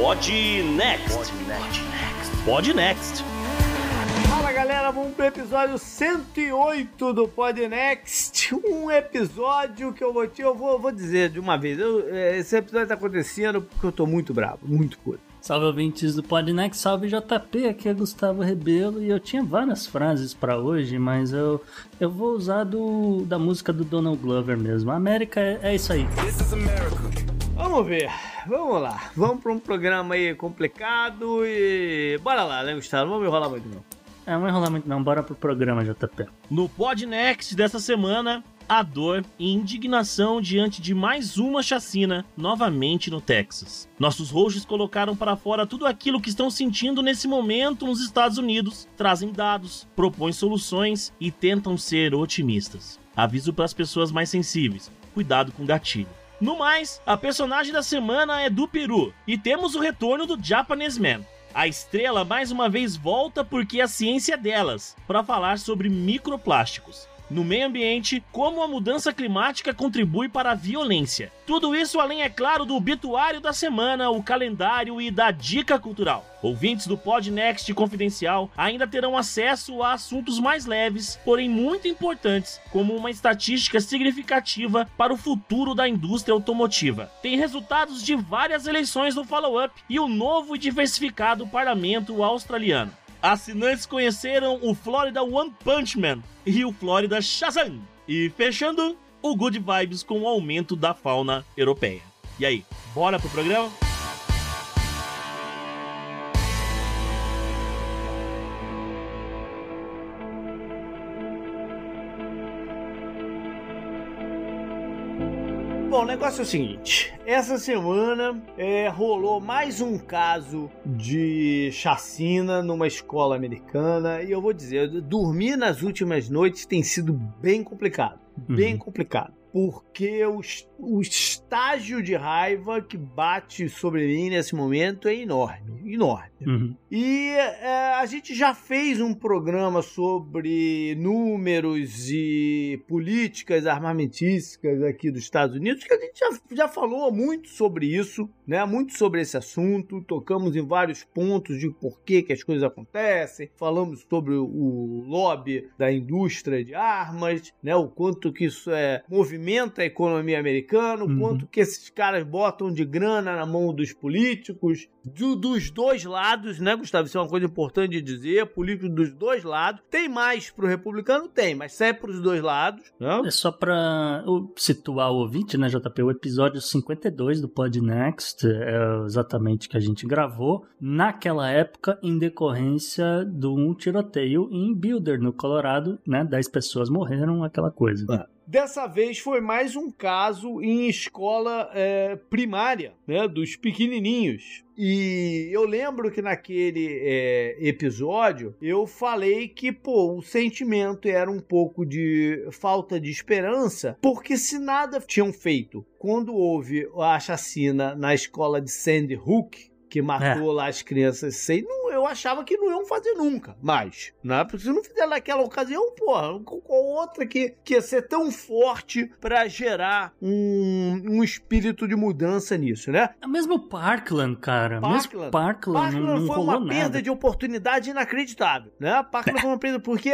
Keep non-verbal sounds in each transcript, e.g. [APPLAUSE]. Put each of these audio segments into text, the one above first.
Pod Next. Pod Next. Fala galera, vamos pro episódio 108 do Pod Next. Um episódio que eu vou te, eu vou, vou dizer de uma vez. Eu, esse episódio tá acontecendo porque eu tô muito bravo, muito puto. Salve ouvintes do Podnext, salve JP, aqui é Gustavo Rebelo e eu tinha várias frases para hoje, mas eu, eu vou usar do, da música do Donald Glover mesmo. A América é, é isso aí. Vamos ver, vamos lá. Vamos para um programa aí complicado e. Bora lá, né, Gustavo? Não vamos enrolar muito não. É, não vai enrolar muito não, bora pro programa, JP. No Podnext dessa semana, a dor e indignação diante de mais uma chacina novamente no Texas. Nossos hosts colocaram para fora tudo aquilo que estão sentindo nesse momento nos Estados Unidos, trazem dados, propõem soluções e tentam ser otimistas. Aviso para as pessoas mais sensíveis: cuidado com o gatilho. No mais, a personagem da semana é do Peru e temos o retorno do Japanese Man. A estrela mais uma vez volta porque a ciência é delas, para falar sobre microplásticos no meio ambiente, como a mudança climática contribui para a violência. Tudo isso além, é claro, do obituário da semana, o calendário e da dica cultural. Ouvintes do Podnext Confidencial ainda terão acesso a assuntos mais leves, porém muito importantes, como uma estatística significativa para o futuro da indústria automotiva. Tem resultados de várias eleições no follow-up e o novo e diversificado parlamento australiano assinantes conheceram o Florida One Punch Man e o Florida Shazam. E fechando, o Good Vibes com o aumento da fauna europeia. E aí, bora pro programa? Bom, o negócio é o seguinte: essa semana é, rolou mais um caso de chacina numa escola americana e eu vou dizer, dormir nas últimas noites tem sido bem complicado. Bem uhum. complicado porque o, o estágio de raiva que bate sobre mim nesse momento é enorme, enorme. Uhum. E é, a gente já fez um programa sobre números e políticas armamentísticas aqui dos Estados Unidos, que a gente já, já falou muito sobre isso, né? Muito sobre esse assunto, tocamos em vários pontos de por que, que as coisas acontecem, falamos sobre o lobby da indústria de armas, né? O quanto que isso é movimenta a economia americana, o uhum. quanto que esses caras botam de grana na mão dos políticos, do, dos dois lados, né, Gustavo? Isso é uma coisa importante de dizer. Político dos dois lados. Tem mais pro republicano? Tem, mas sai pros dois lados. Né? É só pra situar o ouvinte, né, JP? O episódio 52 do Podnext é exatamente que a gente gravou naquela época em decorrência de um tiroteio em Builder, no Colorado, né? 10 pessoas morreram, aquela coisa. É. Dessa vez foi mais um caso em escola é, primária, né, dos pequenininhos. E eu lembro que naquele é, episódio eu falei que, pô, o sentimento era um pouco de falta de esperança, porque se nada tinham feito quando houve a chacina na escola de Sandy Hook, que matou é. lá as crianças sem. Não, eu achava que não iam fazer nunca mais. Né? Porque se não fizer naquela ocasião, porra, qual outra que, que ia ser tão forte para gerar um, um espírito de mudança nisso, né? É mesmo Parkland, cara. Parkland, mesmo Parkland, Parkland não, não foi uma nada. perda de oportunidade inacreditável, né? Parkland foi uma perda porque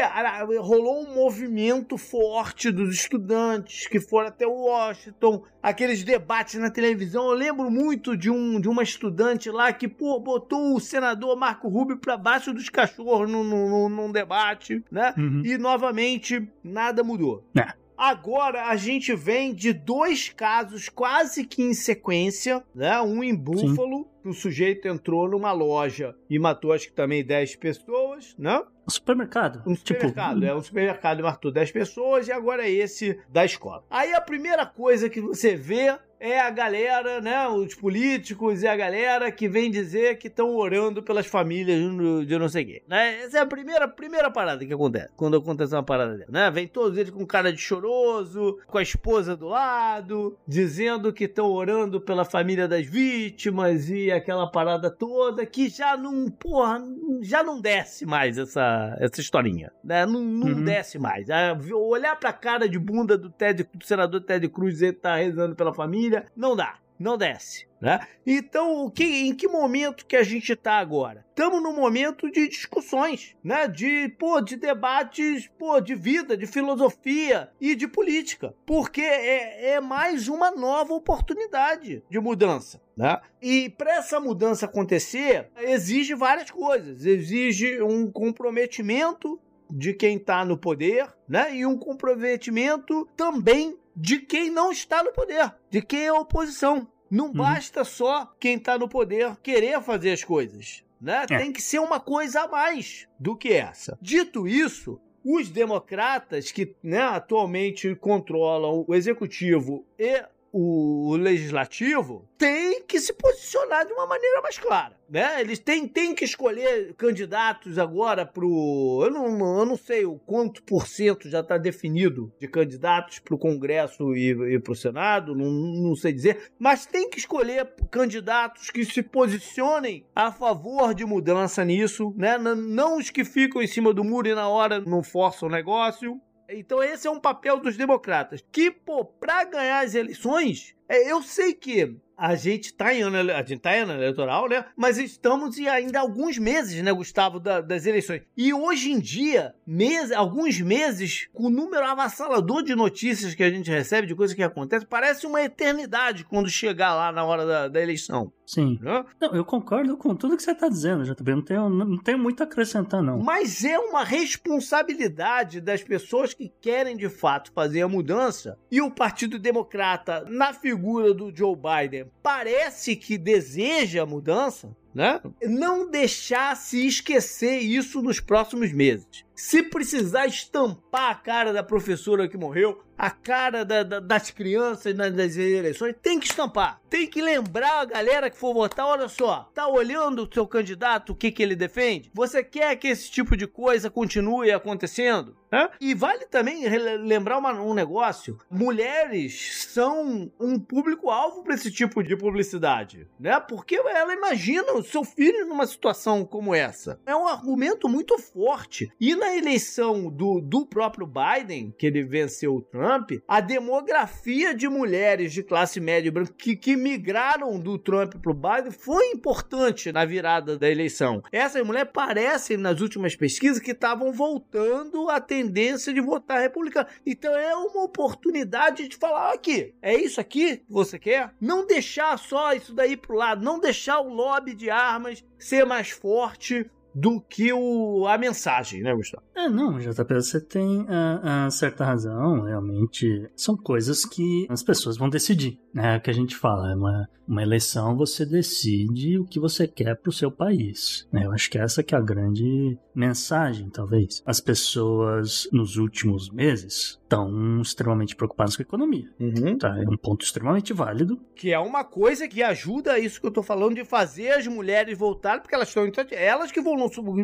rolou um movimento forte dos estudantes que foram até Washington, aqueles debates na televisão. Eu lembro muito de, um, de uma estudante lá que, pô, botou o senador Marco Rubio pra baixo dos cachorros num, num, num debate, né? Uhum. E novamente nada mudou. É. Agora a gente vem de dois casos quase que em sequência, né? Um em Buffalo, que o sujeito entrou numa loja e matou acho que também 10 pessoas, né? Um supermercado. Um tipo, supermercado, tipo... é um supermercado e matou 10 pessoas e agora é esse da escola. Aí a primeira coisa que você vê é a galera, né, os políticos e a galera que vem dizer que estão orando pelas famílias de não sei quem, né? Essa é a primeira, primeira parada que acontece, quando acontece uma parada dessa, né? Vem todos eles com cara de choroso, com a esposa do lado, dizendo que estão orando pela família das vítimas e aquela parada toda que já não, porra, já não desce mais essa, essa historinha, né? Não, não uhum. desce mais. É, olhar pra cara de bunda do Ted, do senador Ted Cruz e tá rezando pela família não dá. não desce. Né? Então, o que, em que momento que a gente está agora? Estamos num momento de discussões, né? de, pô, de debates pô, de vida, de filosofia e de política, porque é, é mais uma nova oportunidade de mudança. Né? E para essa mudança acontecer, exige várias coisas. Exige um comprometimento de quem está no poder, né? E um comprometimento também de quem não está no poder, de quem é oposição. Não uhum. basta só quem está no poder querer fazer as coisas. Né? É. Tem que ser uma coisa a mais do que essa. Dito isso, os democratas que né, atualmente controlam o executivo e o legislativo tem que se posicionar de uma maneira mais clara. Né? Eles têm, têm que escolher candidatos agora para o. Eu não, eu não sei o quanto por cento já está definido de candidatos para o Congresso e, e para o Senado, não, não sei dizer, mas tem que escolher candidatos que se posicionem a favor de mudança nisso, né? não os que ficam em cima do muro e na hora não forçam o negócio. Então esse é um papel dos democratas. Que, pô, pra ganhar as eleições, é, eu sei que a gente está em ano, a gente tá em ano eleitoral, né? Mas estamos em ainda alguns meses, né, Gustavo, da, das eleições. E hoje em dia, mês, alguns meses, com o número avassalador de notícias que a gente recebe, de coisas que acontecem, parece uma eternidade quando chegar lá na hora da, da eleição. Sim. Né? Não, eu concordo com tudo que você está dizendo, já também não tenho, não tenho muito a acrescentar, não. Mas é uma responsabilidade das pessoas que querem de fato fazer a mudança e o Partido Democrata, na figura do Joe Biden, parece que deseja a mudança, né? Não deixar se esquecer isso nos próximos meses. Se precisar estampar a cara da professora que morreu, a cara da, da, das crianças nas eleições, tem que estampar. Tem que lembrar a galera que for votar, olha só, tá olhando o seu candidato, o que, que ele defende? Você quer que esse tipo de coisa continue acontecendo? Hã? E vale também lembrar uma, um negócio: mulheres são um público-alvo para esse tipo de publicidade, né? Porque ela imagina o seu filho numa situação como essa. É um argumento muito forte. E na eleição do, do próprio Biden, que ele venceu o Trump, a demografia de mulheres de classe média branca que, que migraram do Trump para o Biden foi importante na virada da eleição. Essas mulheres parecem, nas últimas pesquisas, que estavam voltando a tendência de votar republicano. Então é uma oportunidade de falar aqui, é isso aqui que você quer? Não deixar só isso daí pro lado, não deixar o lobby de armas ser mais forte do que o, a mensagem, né, Gustavo? É, não, JP, você tem uh, uh, certa razão, realmente. São coisas que as pessoas vão decidir, né? É o que a gente fala, é uma, uma eleição você decide o que você quer para o seu país. Né? Eu acho que essa que é a grande mensagem, talvez. As pessoas, nos últimos meses, estão extremamente preocupadas com a economia. Uhum. Tá? É um ponto extremamente válido. Que é uma coisa que ajuda isso que eu tô falando de fazer as mulheres voltarem, porque elas estão. Elas que vão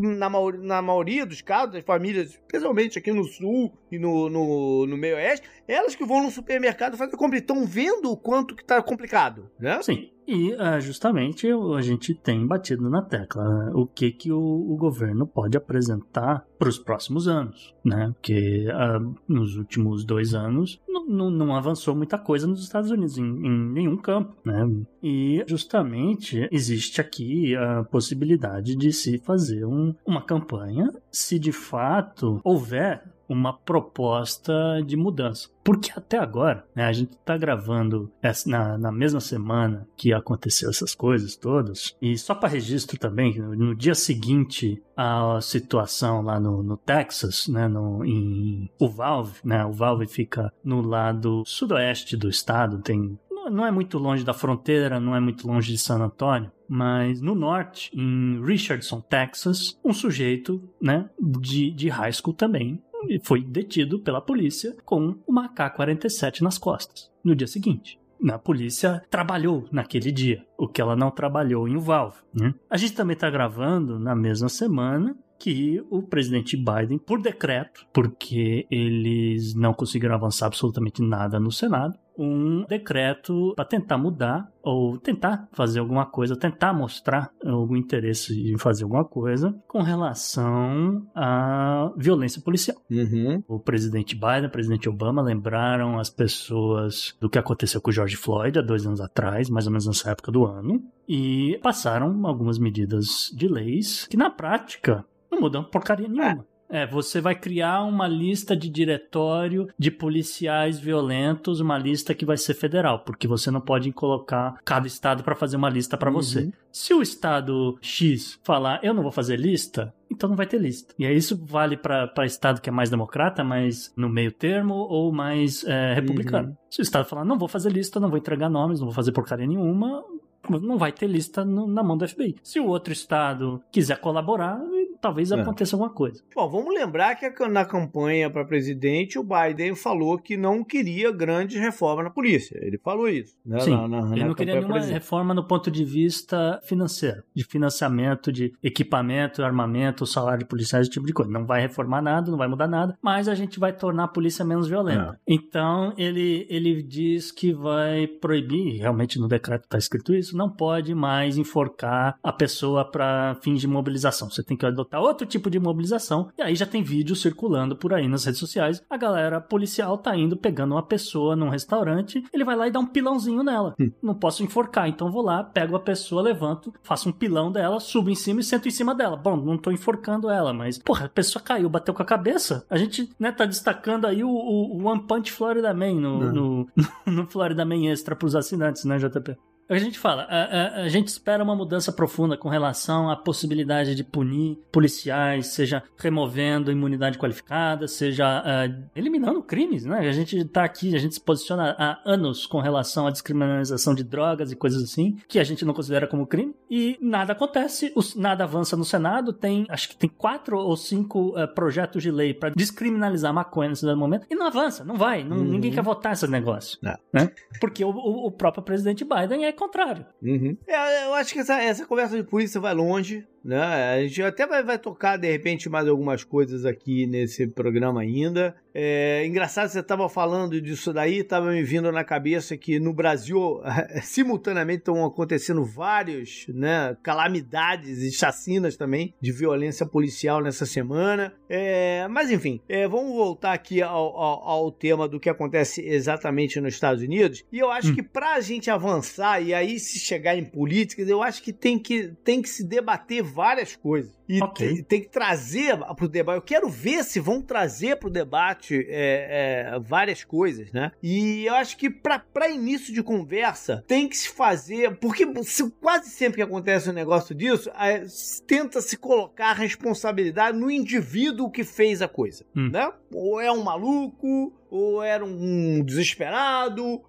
na, maioria, na maioria dos casos, das famílias, especialmente aqui no sul e no, no, no meio oeste, elas que vão no supermercado fazer compra estão vendo o quanto que tá complicado, né? Sim. E uh, justamente a gente tem batido na tecla né? o que, que o, o, governo pode apresentar para os próximos anos, né? Porque uh, nos últimos dois anos não avançou muita coisa nos Estados Unidos em, em, nenhum campo, né? E justamente existe aqui a possibilidade de se fazer um, uma campanha se de fato houver uma proposta de mudança. Porque até agora, né, a gente está gravando essa, na, na mesma semana que aconteceu essas coisas todas, e só para registro também, no dia seguinte à situação lá no, no Texas, né, no, em Uvalde, né, o Valve fica no lado sudoeste do estado, tem não é muito longe da fronteira, não é muito longe de San Antônio, mas no norte, em Richardson, Texas, um sujeito, né, de, de high school também, foi detido pela polícia com uma AK-47 nas costas no dia seguinte. A polícia trabalhou naquele dia, o que ela não trabalhou em Uvalve. Né? A gente também está gravando na mesma semana que o presidente Biden, por decreto, porque eles não conseguiram avançar absolutamente nada no Senado, um decreto para tentar mudar ou tentar fazer alguma coisa, tentar mostrar algum interesse em fazer alguma coisa com relação à violência policial. Uhum. O presidente Biden, o presidente Obama lembraram as pessoas do que aconteceu com o George Floyd há dois anos atrás, mais ou menos nessa época do ano, e passaram algumas medidas de leis que na prática não mudam porcaria nenhuma. É, você vai criar uma lista de diretório de policiais violentos, uma lista que vai ser federal, porque você não pode colocar cada estado para fazer uma lista para Uhum. você. Se o estado X falar, eu não vou fazer lista, então não vai ter lista. E aí isso vale para estado que é mais democrata, mais no meio termo ou mais é, republicano. Uhum. Se o estado falar, não vou fazer lista, não vou entregar nomes, não vou fazer porcaria nenhuma, não vai ter lista no- na mão do FBI. Se o outro estado quiser colaborar, talvez É. aconteça alguma coisa. Bom, vamos lembrar que na campanha para presidente, o Biden falou que não queria grandes reformas na polícia. Ele falou isso. Né? Sim, na, na, Ele na não queria nenhuma reforma no ponto de vista financeiro, de financiamento, de equipamento, armamento, salário de policiais, esse tipo de coisa. Não vai reformar nada, não vai mudar nada, mas a gente vai tornar a polícia menos violenta. Então, ele, ele diz que vai proibir, realmente no decreto está escrito isso, não pode mais enforcar a pessoa para fins de mobilização. Você tem que adotar outro tipo de mobilização, e aí já tem vídeo circulando por aí nas redes sociais. A galera policial tá indo pegando uma pessoa num restaurante, ele vai lá e dá um pilãozinho nela. Não posso enforcar, então vou lá, pego a pessoa, levanto, faço um pilão dela, subo em cima e sento em cima dela. Bom, não tô enforcando ela, mas, porra, a pessoa caiu, bateu com a cabeça. A gente, né, tá destacando aí o, o, One Punch Florida Man no, Não. no, [LAUGHS] no Florida Man Extra pros assinantes, né, JP? A gente fala, a, a- a gente espera uma mudança profunda com relação à possibilidade de punir policiais, seja removendo imunidade qualificada, seja ah, eliminando crimes, né? A gente tá aqui, a gente se posiciona há anos com relação à descriminalização de drogas e coisas assim, que a gente não considera como crime, e nada acontece, os- nada avança no Senado, tem, acho que tem quatro ou cinco eh, projetos de lei para descriminalizar maconha nesse dado momento, e não avança, não vai, não- Uhum. ninguém quer votar esses negócios, Não. né? Porque o, o- o próprio presidente Biden é contrário. Uhum. É, eu acho que essa, essa conversa de polícia vai longe, né? A gente até vai, vai tocar, de repente, mais algumas coisas aqui nesse programa ainda. É engraçado, você estava falando disso daí, estava me vindo na cabeça que no Brasil, [LAUGHS] simultaneamente, estão acontecendo vários, né, calamidades e chacinas também de violência policial nessa semana. É, mas, enfim, é, vamos voltar aqui ao, ao, ao tema do que acontece exatamente nos Estados Unidos. E eu acho Hum. que para a gente avançar e aí se chegar em políticas, eu acho que tem que, tem que se debater várias coisas. E Ok. tem, tem que trazer para o debate. Eu quero ver se vão trazer para o debate é, é, várias coisas, né? E eu acho que para início de conversa tem que se fazer. Porque se- quase sempre que acontece um negócio disso, é, tenta se colocar a responsabilidade no indivíduo que fez a coisa, Hum. né? Ou é um maluco, ou era um desesperado,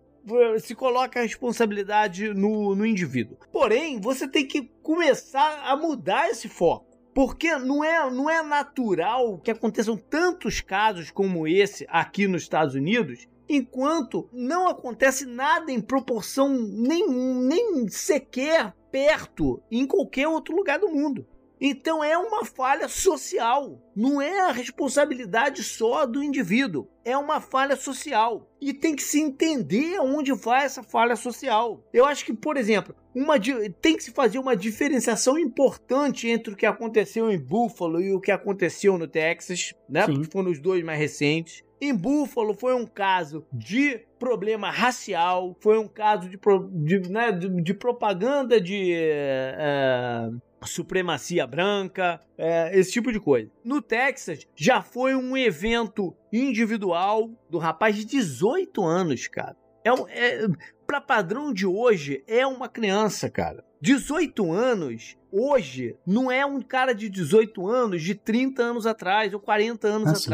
se coloca a responsabilidade no, no indivíduo. Porém, você tem que começar a mudar esse foco. Porque não é, não é natural que aconteçam tantos casos como esse aqui nos Estados Unidos, enquanto não acontece nada em proporção nem, nem sequer perto em qualquer outro lugar do mundo. Então é uma falha social. Não é a responsabilidade só do indivíduo. É uma falha social. E tem que se entender onde vai essa falha social. Eu acho que, por exemplo, uma, tem que se fazer uma diferenciação importante entre o que aconteceu em Buffalo e o que aconteceu no Texas, né? Sim. Porque foram os dois mais recentes. Em Buffalo foi um caso de problema racial, foi um caso de, de, né, de, de propaganda de eh, supremacia branca, eh, esse tipo de coisa. No Texas já foi um evento individual do rapaz de 18 anos, cara. É, um- é, pra padrão de hoje, é uma criança, cara. 18 anos, hoje, não é um cara de 18 anos de 30 anos atrás ou 40 anos Ah, sim.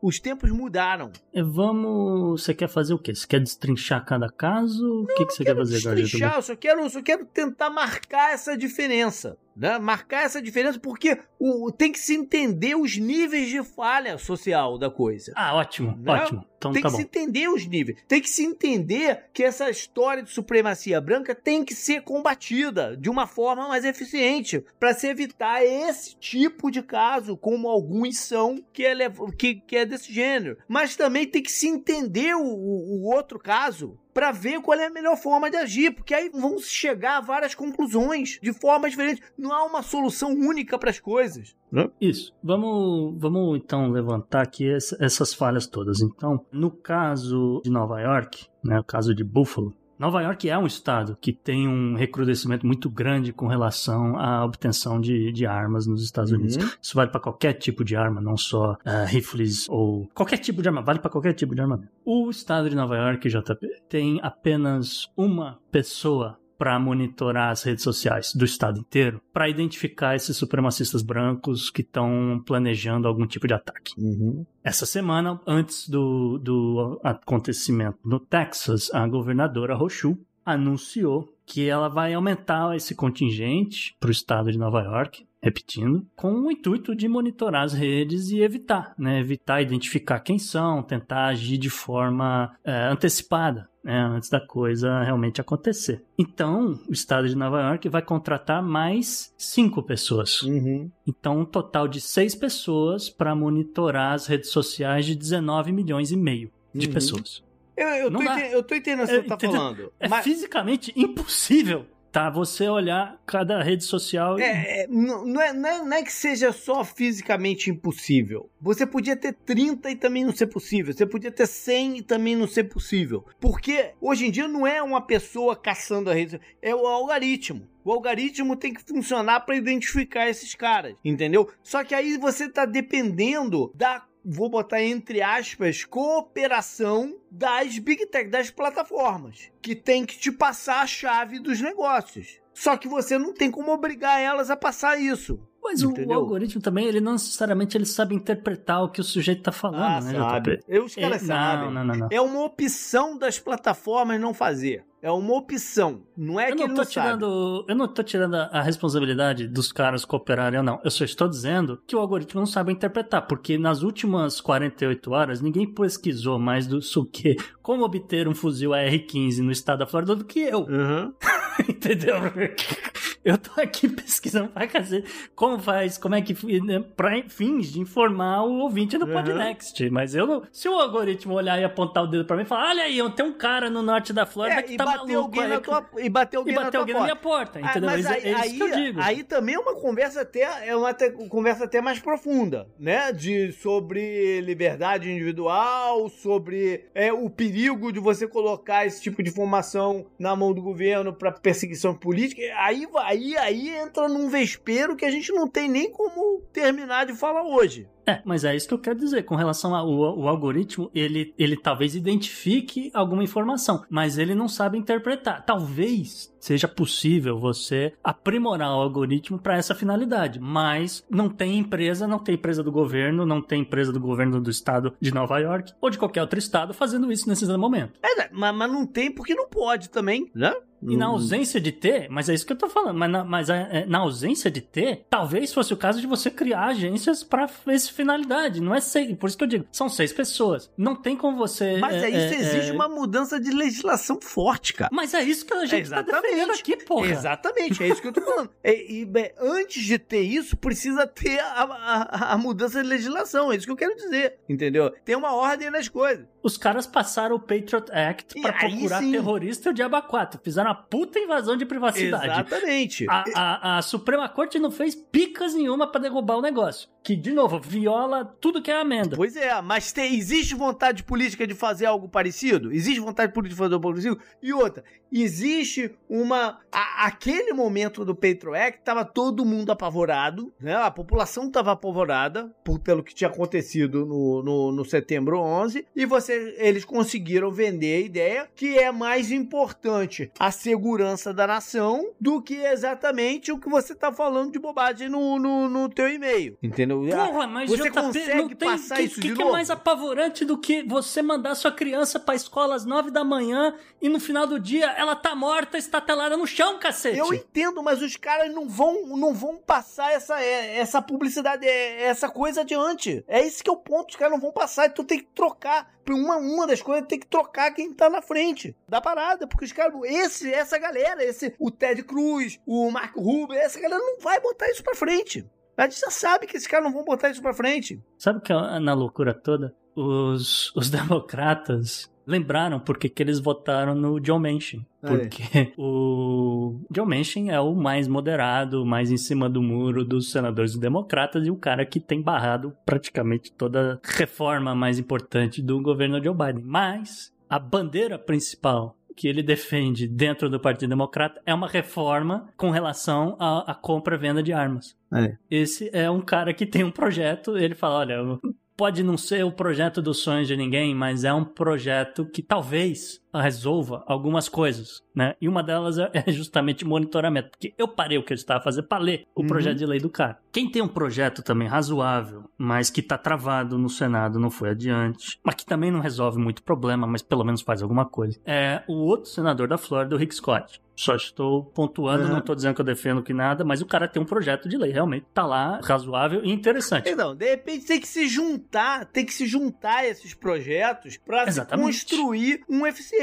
Os tempos mudaram. E vamos. Você quer fazer o quê? Você quer destrinchar cada caso? o que, que você quer fazer agora, Destrinchar, eu só quero, eu só quero tentar marcar essa diferença, né? Marcar essa diferença porque o, tem que se entender os níveis de falha social da coisa. Ah, ótimo, né? ótimo. Então, tem tá que bom. se entender os níveis. Tem que se entender que essa história de supremacia branca tem que ser combatida de uma forma mais eficiente para se evitar esse tipo de caso, como alguns são, que é, que, que é desse gênero. Mas também tem que se entender o, o outro caso para ver qual é a melhor forma de agir, porque aí vão chegar a várias conclusões de forma diferente. Não há uma solução única para as coisas. Né? Isso. Vamos, vamos então levantar aqui essas falhas todas. Então, no caso de Nova York, né, o caso de Buffalo, Nova York é um estado que tem um recrudescimento muito grande com relação à obtenção de, de armas nos Estados Unidos. Uhum. Isso vale para qualquer tipo de arma, não só uh, rifles ou qualquer tipo de arma, vale para qualquer tipo de armamento. O estado de Nova York, JP, tem apenas uma pessoa para monitorar as redes sociais do estado inteiro, para identificar esses supremacistas brancos que estão planejando algum tipo de ataque. Uhum. Essa semana, antes do, do acontecimento no Texas, a governadora Rochu anunciou que ela vai aumentar esse contingente para o estado de Nova York, repetindo, com o intuito de monitorar as redes e evitar, né? Evitar identificar quem são, tentar agir de forma é, antecipada. Né, antes da coisa realmente acontecer. Então, o estado de Nova York vai contratar mais cinco pessoas. Uhum. Então, um total de seis pessoas para monitorar as redes sociais de 19 milhões e meio de uhum. pessoas. Eu, eu, tô entendendo, eu, tô entendendo o que você tá falando. É mas... fisicamente impossível tá? Você olhar cada rede social. E... É, não, não, é, não, é, não é que seja só fisicamente impossível. Você podia ter 30 e também não ser possível. Você podia ter 100 e também não ser possível. Porque hoje em dia não é uma pessoa caçando a rede, é o algoritmo. O algoritmo tem que funcionar para identificar esses caras, entendeu? Só que aí você tá dependendo da vou botar entre aspas, cooperação das big tech, das plataformas, que tem que te passar a chave dos negócios. Só que você não tem como obrigar elas a passar isso. Mas o, o, algoritmo também, ele não necessariamente ele sabe interpretar o que o sujeito está falando, ah, né? Sabe. Eu, os caras é, sabem. Não, não, não, é uma opção das plataformas não fazer. É uma opção. Não é eu que não tô não tirando. Eu não tô tirando a responsabilidade dos caras cooperarem ou não. Eu só estou dizendo que o algoritmo não sabe interpretar, porque nas últimas 48 horas ninguém pesquisou mais do que como obter um fuzil AR-15 no estado da Flórida do que eu. Uhum. [LAUGHS] Entendeu? Eu tô aqui pesquisando pra cacete como faz, como é que né, pra fins de informar o ouvinte do uhum. Podnext. Mas eu não. Se o algoritmo olhar e apontar o dedo pra mim e falar: olha aí, tem um cara no norte da Flórida é, que tá maluco. Alguém aí, na tua, e bateu alguém, e na, alguém na minha porta, ah, entendeu? Mas é aí, é, aí. Aí também é uma conversa até, é uma te, conversa até mais profunda, né? De, sobre liberdade individual, sobre é, o perigo de você colocar esse tipo de informação na mão do governo para perseguição política. Aí, aí, aí entra num vespeiro que a gente não tem nem como terminar de falar hoje. É, mas é isso que eu quero dizer. Com relação ao o algoritmo, ele, ele talvez identifique alguma informação, mas ele não sabe interpretar. Talvez seja possível você aprimorar o algoritmo para essa finalidade, mas não tem empresa, não tem empresa do governo, não tem empresa do governo do estado de Nova York ou de qualquer outro estado fazendo isso nesse momento. É, mas, mas não tem porque não pode também, né? E na ausência de ter, mas é isso que eu tô falando, mas na, mas é, é, na ausência de ter, talvez fosse o caso de você criar agências para essa finalidade. Não é seis, por isso que eu digo, são seis pessoas. Não tem como você. Mas é, aí isso é, exige é... uma mudança de legislação forte, cara. Mas é isso que a gente Exatamente. tá defendendo aqui, porra. Exatamente, é isso que eu tô falando. e, e antes de ter isso, precisa ter a, a, a mudança de legislação. É isso que eu quero dizer. Entendeu? Tem uma ordem nas coisas. Os caras passaram o Patriot Act para procurar sim. terrorista e o Diaba 4. Fizeram uma puta invasão de privacidade. Exatamente. A, a, a Suprema Corte não fez picas nenhuma para derrubar o negócio. Que, de novo, viola tudo que é amenda. Pois é, mas tem, existe vontade política de fazer algo parecido? Existe vontade política de fazer algo parecido? E outra, existe uma. A, aquele momento do Patriot Act, tava todo mundo apavorado, né? A população estava apavorada por, pelo que tinha acontecido no, no, no setembro 11, e você, eles conseguiram vender a ideia que é mais importante a segurança da nação do que exatamente o que você tá falando de bobagem no, no, no teu e-mail. Entendeu? Porra, mas você JP, consegue não tem, passar que, isso que, de que novo? é mais apavorante do que você mandar sua criança pra escola às nove da manhã e no final do dia ela tá morta, estatelada no chão, cacete? Eu entendo, mas os caras não vão, não vão passar essa, é, essa publicidade, é, essa coisa adiante. É esse que é o ponto, os caras não vão passar, então tem que trocar. Uma, uma das coisas tem que trocar quem tá na frente da parada, porque os caras, esse, essa galera, esse, o Ted Cruz, o Marco Rubio, essa galera não vai botar isso pra frente. A gente já sabe que esses caras não vão botar isso pra frente. Sabe o que é na loucura toda? Os, os [LAUGHS] democratas lembraram porque que eles votaram no John Manchin. Aí. Porque [LAUGHS] o John Manchin é o mais moderado, o mais em cima do muro dos senadores democratas e o cara que tem barrado praticamente toda reforma mais importante do governo Joe Biden. Mas a bandeira principal que ele defende dentro do Partido Democrata é uma reforma com relação à, à compra e venda de armas. É. Esse é um cara que tem um projeto, ele fala, olha, pode não ser o projeto dos sonhos de ninguém, mas é um projeto que talvez resolva algumas coisas, né? E uma delas é é justamente monitoramento, porque eu parei o que eu estava fazendo para ler o Uhum. projeto de lei do cara. Quem tem um projeto também razoável, mas que tá travado no Senado, não foi adiante, mas que também não resolve muito problema, mas pelo menos faz alguma coisa, é o outro senador da Flórida, o Rick Scott. Só estou pontuando, Uhum. não estou dizendo que eu defendo que nada, mas o cara tem um projeto de lei, realmente tá lá, razoável e interessante. Então, de repente tem que se juntar, tem que se juntar esses projetos para construir um eficiente.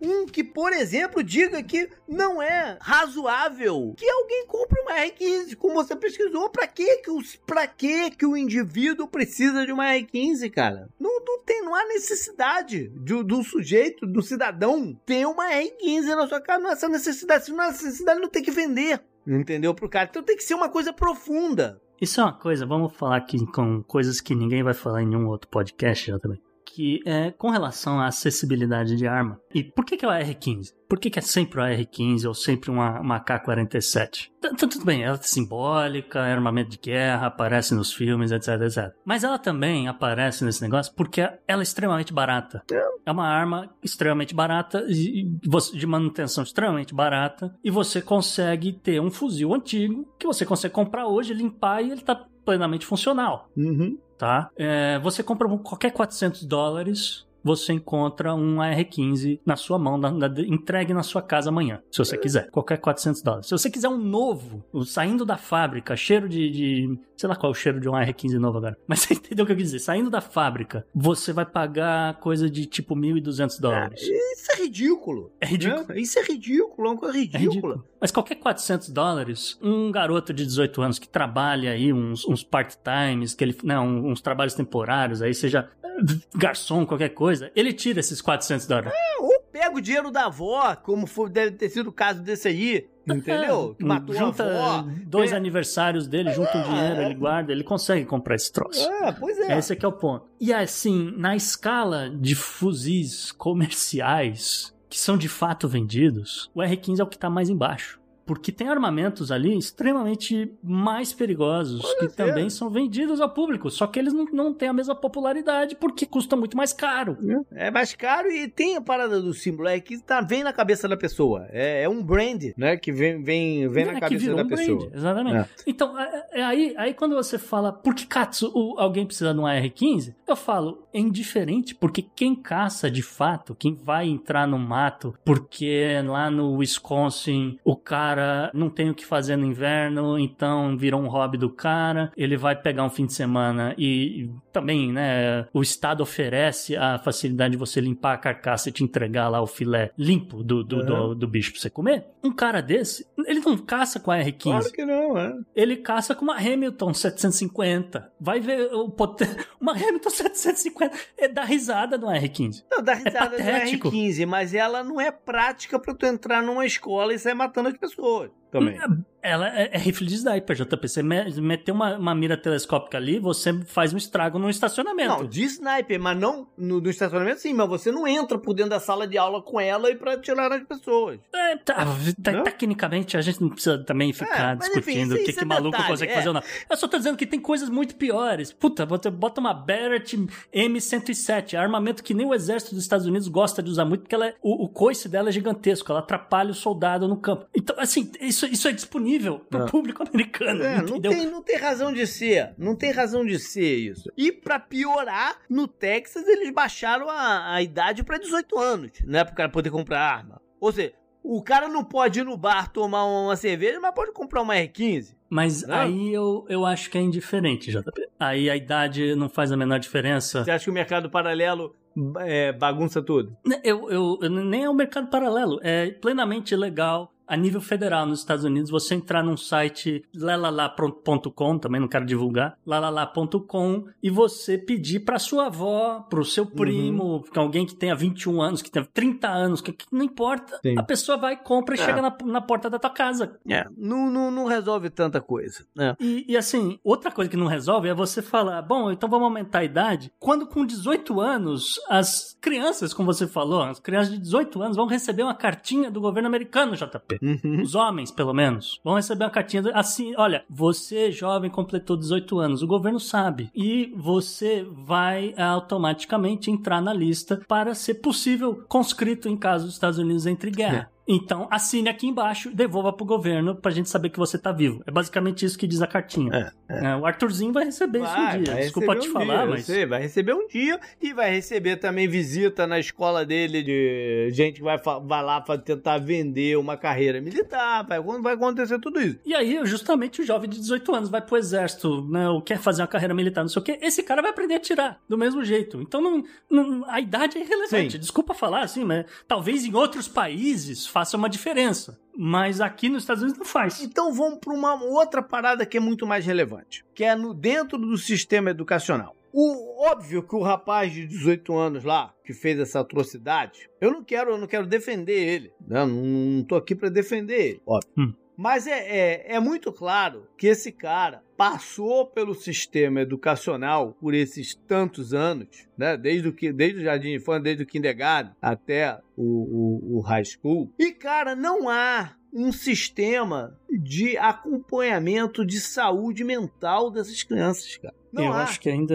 Um que, por exemplo, diga que não é razoável que alguém compre uma R15, como você pesquisou. Pra que que, os, que que o indivíduo precisa de uma R15, cara? Não, não tem, não há necessidade do, do sujeito, do cidadão, ter uma R15 na sua casa. Não há essa necessidade. Se não há necessidade, não tem que vender. Entendeu? Pro cara. Então tem que ser uma coisa profunda. Isso é uma coisa, vamos falar aqui com coisas que ninguém vai falar em nenhum outro podcast já também. Que é com relação à acessibilidade de arma. E por que, que é o AR-15? Por que, que é sempre o AR-15 ou sempre uma, uma K-47? T- t- Tudo bem, ela é simbólica, é armamento de guerra, aparece nos filmes, etc, etc. Mas ela também aparece nesse negócio porque ela é extremamente barata. É uma arma extremamente barata, de manutenção extremamente barata, e você consegue ter um fuzil antigo que você consegue comprar hoje, limpar e ele tá plenamente funcional, Uhum. Tá? É, você compra qualquer 400 dólares, você encontra um AR-15 na sua mão, na- na- entregue na sua casa amanhã, se você quiser. Qualquer 400 dólares. Se você quiser um novo, saindo da fábrica, cheiro de, de- Sei lá qual é o cheiro de um AR-15 novo agora. Mas [LAUGHS] você entendeu o que eu quis dizer? Saindo da fábrica, você vai pagar coisa de tipo 1.200 dólares. Isso é ridículo. É ridículo. né? Isso é ridículo, é uma coisa É ridícula. ridículo. Mas qualquer 400 dólares, um garoto de 18 anos que trabalha aí uns, uns part-times, que ele, não, uns trabalhos temporários, aí seja eh, garçom, qualquer coisa, ele tira esses 400 dólares. Ou pega o dinheiro da avó, como foi, deve ter sido o caso desse aí, entendeu? [LAUGHS] Que matou junta a avó. dois É. aniversários dele, junta o dinheiro, é. ele guarda, ele consegue comprar esse troço. É, pois é. Esse aqui é o ponto. E assim, na escala de fuzis comerciais que são de fato vendidos, o R15 é o que está mais embaixo. Porque tem armamentos ali extremamente mais perigosos que ser. também são vendidos ao público. Só que eles não, não têm a mesma popularidade porque custa muito mais caro. É mais caro e tem a parada do símbolo, é que tá, vem na cabeça da pessoa. É, é um brand, né? Que vem, vem, vem É, na cabeça da um brand, pessoa. exatamente. É. Então, é, é aí, aí quando você fala, por que Katsu, o- alguém precisa de um AR-15? Eu falo, é indiferente, porque quem caça de fato, quem vai entrar no mato, porque lá no Wisconsin o cara não tem o que fazer no inverno, então virou um hobby do cara, ele vai pegar um fim de semana e também, né, o Estado oferece a facilidade de você limpar a carcaça e te entregar lá o filé limpo do, do, do, do bicho pra você comer. Um cara desse, ele não caça com a R15. Claro que não, é. Ele caça com uma Hamilton 750. Vai ver o poten... [LAUGHS] uma Hamilton 750 [LAUGHS] é dar risada no R15. Não, dá risada do patético. R15, mas ela não é prática pra tu entrar numa escola e sair matando as pessoas também. Ela é, é rifle de sniper, JP. Você meter uma, uma mira telescópica ali, você faz um estrago no estacionamento. Não, de sniper, mas não no, no estacionamento sim, mas você não entra por dentro da sala de aula com ela e pra tirar as pessoas. É, tá, tá, tecnicamente a gente não precisa também ficar é, discutindo o que, que é maluco detalhe, consegue é. fazer ou não. Eu só tô dizendo que tem coisas muito piores. Puta, você bota uma Barrett M107, armamento que nem o exército dos Estados Unidos gosta de usar muito, porque ela é, o, o coice dela é gigantesco, ela atrapalha o soldado no campo. Então, assim, isso, isso é disponível pro não. público americano. É, não, tem, não tem razão de ser. Não tem razão de ser isso. E para piorar, no Texas eles baixaram a, a idade para 18 anos, né? Pro cara poder comprar arma. Ou seja, o cara não pode ir no bar tomar uma cerveja, mas pode comprar uma R15. Mas não? aí eu, eu acho que é indiferente, JP. Aí a idade não faz a menor diferença. Você acha que o mercado paralelo é, bagunça tudo? Eu, eu, eu, nem é um mercado paralelo. É plenamente legal a nível federal nos Estados Unidos, você entrar num site lalala.com, também não quero divulgar, lalala.com, e você pedir para sua avó, para o seu primo, uhum. alguém que tenha 21 anos, que tenha 30 anos, que, que não importa. Sim. A pessoa vai, compra e é. chega na, na, porta da tua casa. É, não, não, não resolve tanta coisa. É. E, e, assim, outra coisa que não resolve é você falar, bom, então vamos aumentar a idade, quando com 18 anos, as crianças, como você falou, as crianças de 18 anos vão receber uma cartinha do governo americano, JP. Uhum. Os homens, pelo menos, vão receber uma cartinha assim: olha, você, jovem, completou 18 anos. O governo sabe. E você vai automaticamente entrar na lista para ser possível conscrito em caso dos Estados Unidos entre guerra. Então, assine aqui embaixo, devolva pro governo pra gente saber que você tá vivo. É basicamente isso que diz a cartinha. É, é. É, o Arthurzinho vai receber vai, isso um dia. Desculpa te um falar, dia, mas. Sei, vai receber um dia e vai receber também visita na escola dele de gente que vai, vai lá pra tentar vender uma carreira militar. Vai, vai acontecer tudo isso. E aí, justamente, o jovem de 18 anos vai pro exército, né? Ou quer fazer uma carreira militar, não sei o quê. Esse cara vai aprender a tirar do mesmo jeito. Então, não, não a idade é irrelevante. Sim. Desculpa falar assim, mas talvez em outros países faça uma diferença. Mas aqui nos Estados Unidos não faz. Então vamos para uma outra parada que é muito mais relevante, que é no dentro do sistema educacional. O óbvio que o rapaz de 18 anos lá que fez essa atrocidade, eu não quero, eu não quero defender ele, né? não, não tô aqui para defender ele, óbvio. Hum. Mas é, é, é, muito claro que esse cara passou pelo sistema educacional por esses tantos anos, né? desde, o, desde o jardim de infância, desde o kindergarten até o, o, o high school. E, cara, não há um sistema de acompanhamento de saúde mental dessas crianças, cara. Não Eu há. acho que ainda.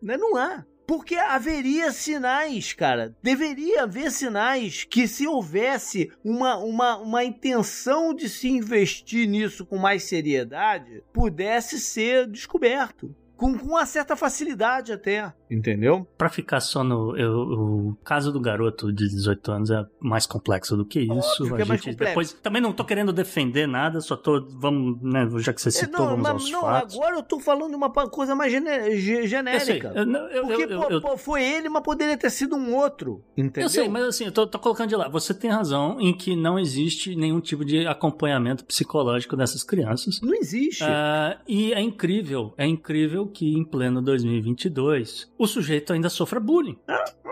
Né, não há. Porque haveria sinais, cara. Deveria haver sinais que, se houvesse uma, uma, uma intenção de se investir nisso com mais seriedade, pudesse ser descoberto com, com uma certa facilidade até, entendeu? Para ficar só no eu, o caso do garoto de 18 anos é mais complexo do que isso. Óbvio a que gente é depois também não tô querendo defender nada, só tô vamos, né, já que você é, citou, é, não, vamos aos não, fatos. agora eu tô falando de uma coisa mais genérica. Eu sei, eu, porque eu, pô, foi ele, mas poderia ter sido um outro, entendeu? Eu sei, mas assim, eu tô, tô colocando de lá. Você tem razão em que não existe nenhum tipo de acompanhamento psicológico dessas crianças. Não existe. Uh, e é incrível, é incrível que em pleno 2022 o sujeito ainda sofra bullying.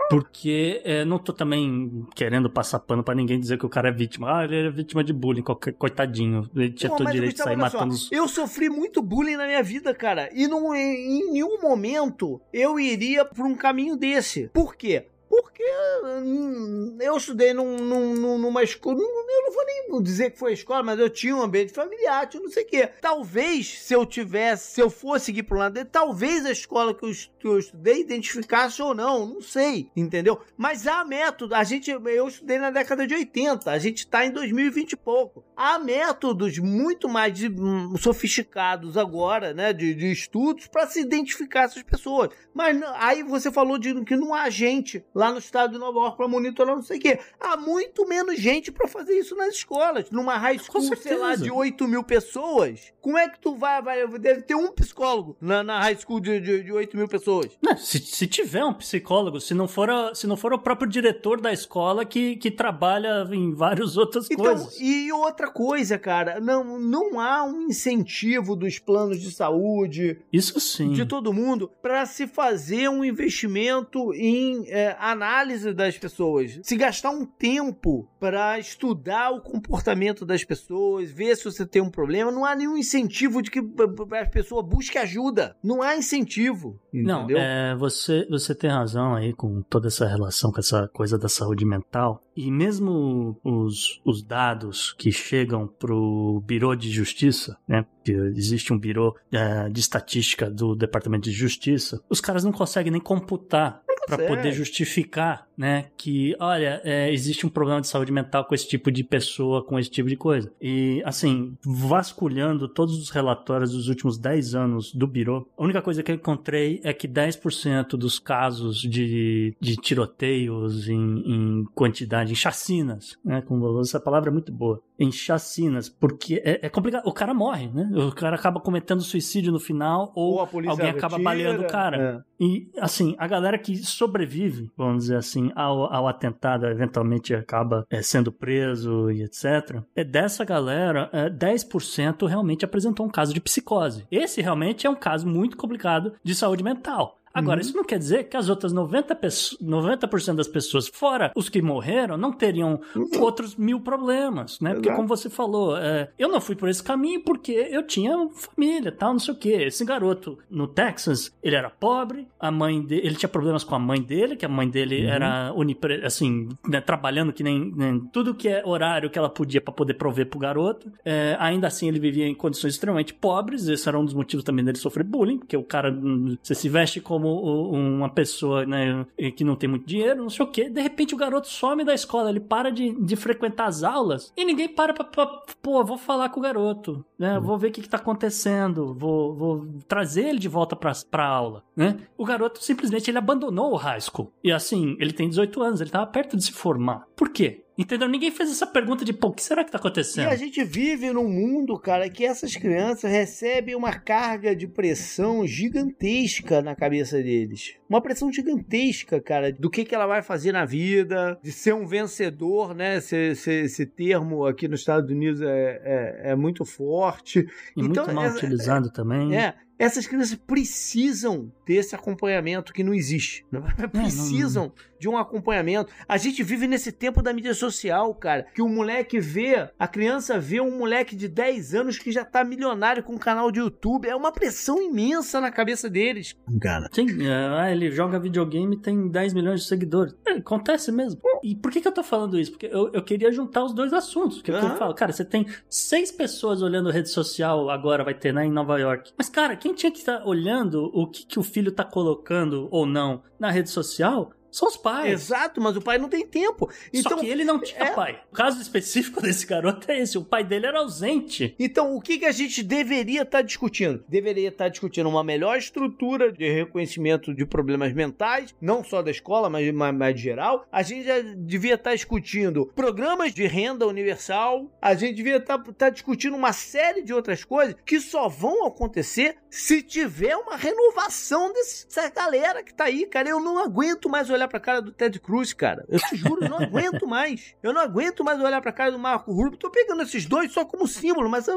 Porque é, não tô também querendo passar pano para ninguém dizer que o cara é vítima. Ah, ele é vítima de bullying, qualquer coitadinho. Ele tinha todo direito de sair matando os... Eu sofri muito bullying na minha vida, cara. E não, em nenhum momento eu iria por um caminho desse. Por quê? Porque hum, eu estudei num, num, numa escola. Eu não vou nem dizer que foi escola, mas eu tinha um ambiente familiar, tinha não sei o quê. Talvez, se eu tivesse, se eu fosse seguir pro lado dele, talvez a escola que eu, estudei identificasse ou não, não sei, entendeu? Mas há método. A gente, eu estudei na década de 80, a gente tá em 2020 e pouco. Há métodos muito mais hum, sofisticados agora, né, de, de estudos para se identificar essas pessoas. Mas aí você falou de que não há gente lá no estado de Nova York para monitorar não sei o quê. Há muito menos gente para fazer isso nas escolas. Numa high school, sei lá, de 8 mil pessoas. Como é que tu vai, vai deve ter um psicólogo na, na high school de, de, de 8 mil pessoas. Não, se, se tiver um psicólogo, se não for, a, se não for o próprio diretor da escola que, que trabalha em várias outras então, coisas. E outra coisa, cara, não, não há um incentivo dos planos de saúde. Isso sim. De todo mundo para se fazer um investimento em é, análise das pessoas, se gastar um tempo para estudar o comportamento das pessoas, ver se você tem um problema, não há nenhum incentivo de que a pessoa busque ajuda. Não há incentivo. Entendeu? Não, é, você, você tem razão aí com toda essa relação com essa coisa da saúde mental. E mesmo os, os dados que chegam pro Biro de Justiça, né? Que existe um Biro é, de Estatística do Departamento de Justiça, os caras não conseguem nem computar para poder justificar, né, que olha, é, existe um problema de saúde mental com esse tipo de pessoa, com esse tipo de coisa. E assim, vasculhando todos os relatórios dos últimos 10 anos do Biro, a única coisa que eu encontrei é que 10% dos casos de, de tiroteios em, em quantidade, em chacinas, né, como essa palavra é muito boa, em chacinas, porque é, é, complicado. O cara morre, né? O cara acaba cometendo suicídio no final ou, ou alguém acaba baleando o cara. É. E, assim, a galera que sobrevive, vamos dizer assim, ao, ao atentado, eventualmente acaba é, sendo preso e etc. É dessa galera, é, 10% realmente apresentou um caso de psicose. Esse realmente é um caso muito complicado de saúde mental. Agora, uhum. isso não quer dizer que as outras 90%, 90 das pessoas, fora os que morreram, não teriam uhum. outros mil problemas, né? Porque, como você falou, é, eu não fui por esse caminho porque eu tinha família, tal, não sei o quê. Esse garoto no Texas, ele era pobre, a mãe dele, ele tinha problemas com a mãe dele, que a mãe dele uhum. era unipre, assim, né, trabalhando que nem, nem, tudo que é horário que ela podia para poder prover pro garoto. É, ainda assim, ele vivia em condições extremamente pobres. Esse era um dos motivos também dele sofrer bullying, porque o cara, hum, você se veste como como uma pessoa né, que não tem muito dinheiro, não sei o que. De repente o garoto some da escola, ele para de, de frequentar as aulas e ninguém para pra, pra pô, vou falar com o garoto, né? Uhum. Vou ver o que, que tá acontecendo, vou, vou trazer ele de volta pra, pra aula, né? O garoto simplesmente ele abandonou o high school. E assim, ele tem 18 anos, ele tava perto de se formar. Por quê? Entendeu? Ninguém fez essa pergunta de, pô, o que será que tá acontecendo? E a gente vive num mundo, cara, que essas crianças recebem uma carga de pressão gigantesca na cabeça deles. Uma pressão gigantesca, cara, do que, que ela vai fazer na vida, de ser um vencedor, né? Esse, esse, esse termo aqui nos Estados Unidos é, é, é muito forte. E então, muito mal é, utilizado também. É, essas crianças precisam desse acompanhamento que não existe. Né? [LAUGHS] Precisam de um acompanhamento. A gente vive nesse tempo da mídia social, cara, que o moleque vê, a criança vê um moleque de 10 anos que já tá milionário com um canal de YouTube. É uma pressão imensa na cabeça deles, cara. Sim, é, ele joga videogame e tem 10 milhões de seguidores. É, acontece mesmo. E por que, que eu tô falando isso? Porque eu, eu queria juntar os dois assuntos. Porque uhum. eu falo, cara, você tem seis pessoas olhando rede social agora, vai ter, né, em Nova York. Mas, cara, quem tinha que estar olhando o que, que o filho tá colocando ou não na rede social são os pais. Exato, mas o pai não tem tempo. Então, Só que ele não tinha é... pai. O caso específico [LAUGHS] desse garoto é esse: o pai dele era ausente. Então, o que, que a gente deveria estar tá discutindo? Deveria estar tá discutindo uma melhor estrutura de reconhecimento de problemas mentais, não só da escola, mas, mas geral. A gente já devia estar tá discutindo programas de renda universal. A gente devia estar tá, tá discutindo uma série de outras coisas que só vão acontecer se tiver uma renovação dessa galera que tá aí, cara. Eu não aguento mais olhar olhar pra cara do Ted Cruz, cara. Eu te juro, eu não [LAUGHS] aguento mais. Eu não aguento mais olhar pra cara do Marco Rubio. Tô pegando esses dois só como símbolo, mas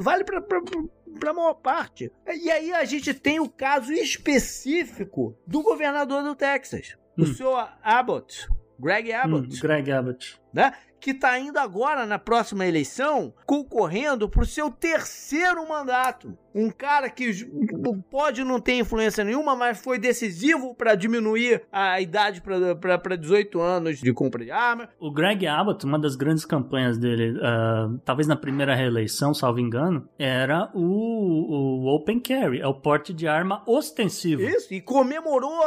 vale pra, pra, pra maior parte. E aí a gente tem o caso específico do governador do Texas, hum. o senhor Abbott. Greg Abbott. Hum, Greg Abbott. Né? Que está indo agora na próxima eleição concorrendo para o seu terceiro mandato. Um cara que pode não ter influência nenhuma, mas foi decisivo para diminuir a idade para 18 anos de compra de arma. O Greg Abbott, uma das grandes campanhas dele, uh, talvez na primeira reeleição, salvo engano, era o, o Open Carry, é o porte de arma ostensivo. Isso, e comemorou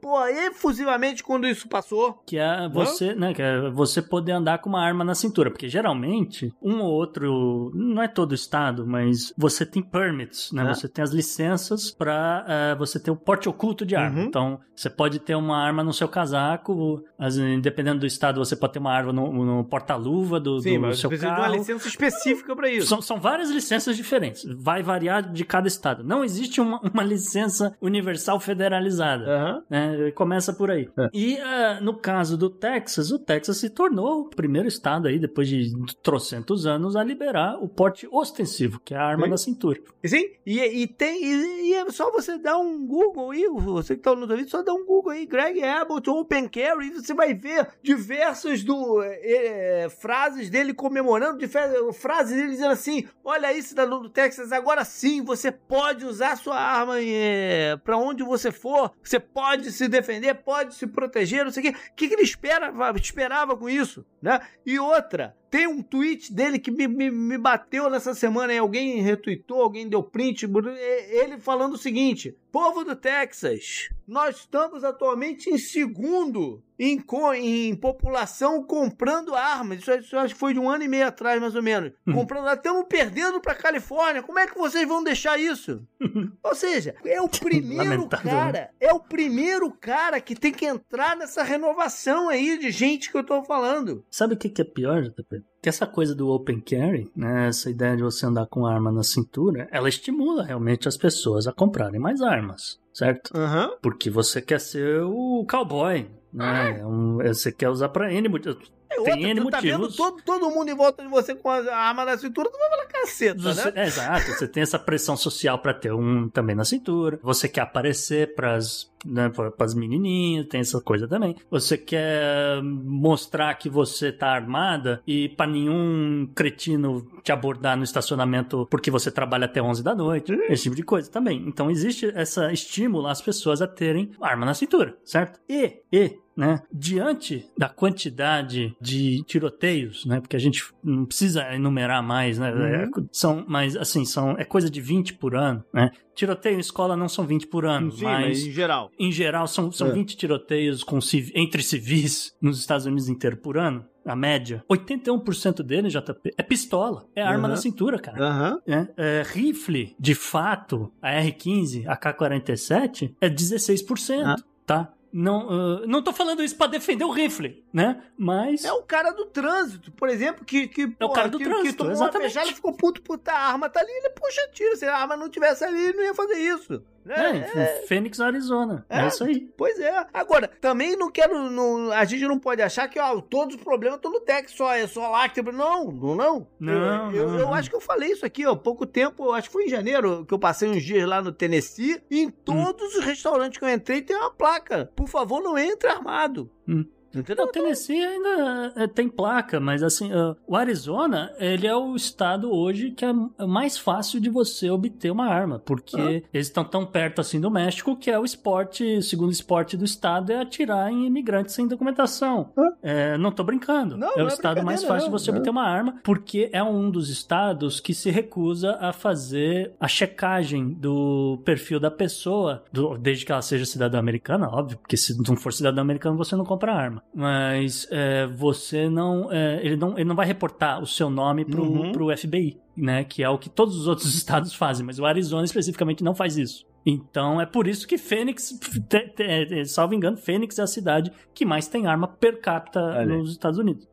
pô, efusivamente quando isso passou. Que é você, né, que é você poder poder andar com uma arma na cintura, porque geralmente um ou outro, não é todo estado, mas você tem permits, né? É. Você tem as licenças para uh, eh, você ter o porte oculto de arma. Uhum. Então, você pode ter uma arma no seu casaco, as, dependendo do estado, você pode ter uma arma no, no porta-luva do, Sim, do mas seu carro. de uma licença específica para isso. São, são, várias licenças diferentes. Vai variar de cada estado. Não existe uma, uma licença universal federalizada. Uhum. Né? Começa por aí. É. E uh, no caso do Texas, o Texas tornou o primeiro estado aí, depois de trocentos anos, a liberar o porte ostensivo, que é a arma Sim. na cintura. Sim, e, e tem. E, e é só você dar um Google aí, você que tá no vídeo, só dá um Google aí, Greg Abbott Open Carry, e você vai ver diversas do, é, frases dele comemorando, difer- frases dele dizendo assim: olha aí, cidadão do Texas, agora sim você pode usar sua arma é, para onde você for, você pode se defender, pode se proteger, não sei o quê. O que, que ele esperava, esperava com isso, né? E outra, tem um tweet dele que me, me, me bateu nessa semana, aí alguém retweetou, alguém deu print, ele falando o seguinte: Povo do Texas, nós estamos atualmente em segundo em, em população comprando armas. Isso, isso acho que foi de um ano e meio atrás, mais ou menos. Uhum. Comprando, nós estamos perdendo para Califórnia. Como é que vocês vão deixar isso? Ou seja, é o [LAUGHS] primeiro Lamentável, cara, é o primeiro cara que tem que entrar nessa renovação aí de gente que eu tô falando. Sabe o que, que é pior, JP? Que essa coisa do open carry, né, essa ideia de você andar com arma na cintura, ela estimula realmente as pessoas a comprarem mais armas, certo? Aham. Porque você quer ser o cowboy, né? É um- você quer usar pra N motivos. É Tem outra, N tu tá vendo todo, todo mundo em volta de você com a arma na cintura, tu vai falar caceta, Você- né? é, exato, você tem essa pressão social pra ter um também na cintura. Você quer aparecer pras, né, pra- pras menininhas, tem essa coisa também. Você quer mostrar que você tá armada e pra nenhum cretino te abordar no estacionamento porque você trabalha até 11 da noite. Esse tipo de coisa também. Então existe essa estímulo às pessoas a terem arma na cintura, certo? E, e, né, diante da quantidade de tiroteios, né, porque a gente não precisa enumerar mais, né, Uhum. é, são, mas assim, são, é coisa de 20 por ano, né, tiroteio em escola não são 20 por ano, Sim, mas mas em geral. em geral são, são É. 20 tiroteios com entre civis nos Estados Unidos inteiro por ano, a média. 81% deles, JP, é pistola, é arma Uhum. na cintura, cara. Aham. né? É, rifle, de fato, a R15, a K-47, é 16%, Ah. tá? Não, ah, não tô falando isso pra defender o rifle, né? Mas... É o cara do trânsito, por exemplo, que. que É o cara do que, trânsito, que tomou exatamente. uma fechada ficou puto por tá, a arma tá ali, ele puxa tiro. Se a arma não tivesse ali, ele não ia fazer isso. Né? É, Phoenix, Arizona. É. É. isso aí. Pois é. Agora, também não quero. Não, a gente não pode achar que ó, todos os problemas estão no Texas, só, é só lá que tem. Não, não, não. Não, eu, eu, não, eu não. acho que eu falei isso aqui, ó, pouco tempo, acho que foi em janeiro que eu passei uns dias lá no Tennessee. E Hum. em todos os restaurantes que eu entrei tem uma placa. Por favor, não entre armado. Hum. Entendeu? O Tennessee ainda é, tem placa, mas assim, ah, o Arizona, ele é o estado hoje que é é mais fácil de você obter uma arma, porque Ah. eles estão tão perto assim do México que é o esporte, o segundo esporte do estado é atirar em imigrantes sem documentação. Ah. É, não tô brincando. Não, é não o é estado mais fácil de você não. obter uma arma, porque é um dos estados que se recusa a fazer a checagem do perfil da pessoa, do- desde que ela seja cidadã americana, óbvio, porque se não for cidadão americano você não compra arma. Mas é, você não, é, ele não. Ele não vai reportar o seu nome pro, Uhum. pro FBI, né? Que é o que todos os outros [LAUGHS] estados fazem, mas o Arizona especificamente não faz isso. Então é por isso que Phoenix, [LAUGHS] te- te- é, salvo engano, Phoenix é a cidade que mais tem arma per capita Olha nos Estados Unidos.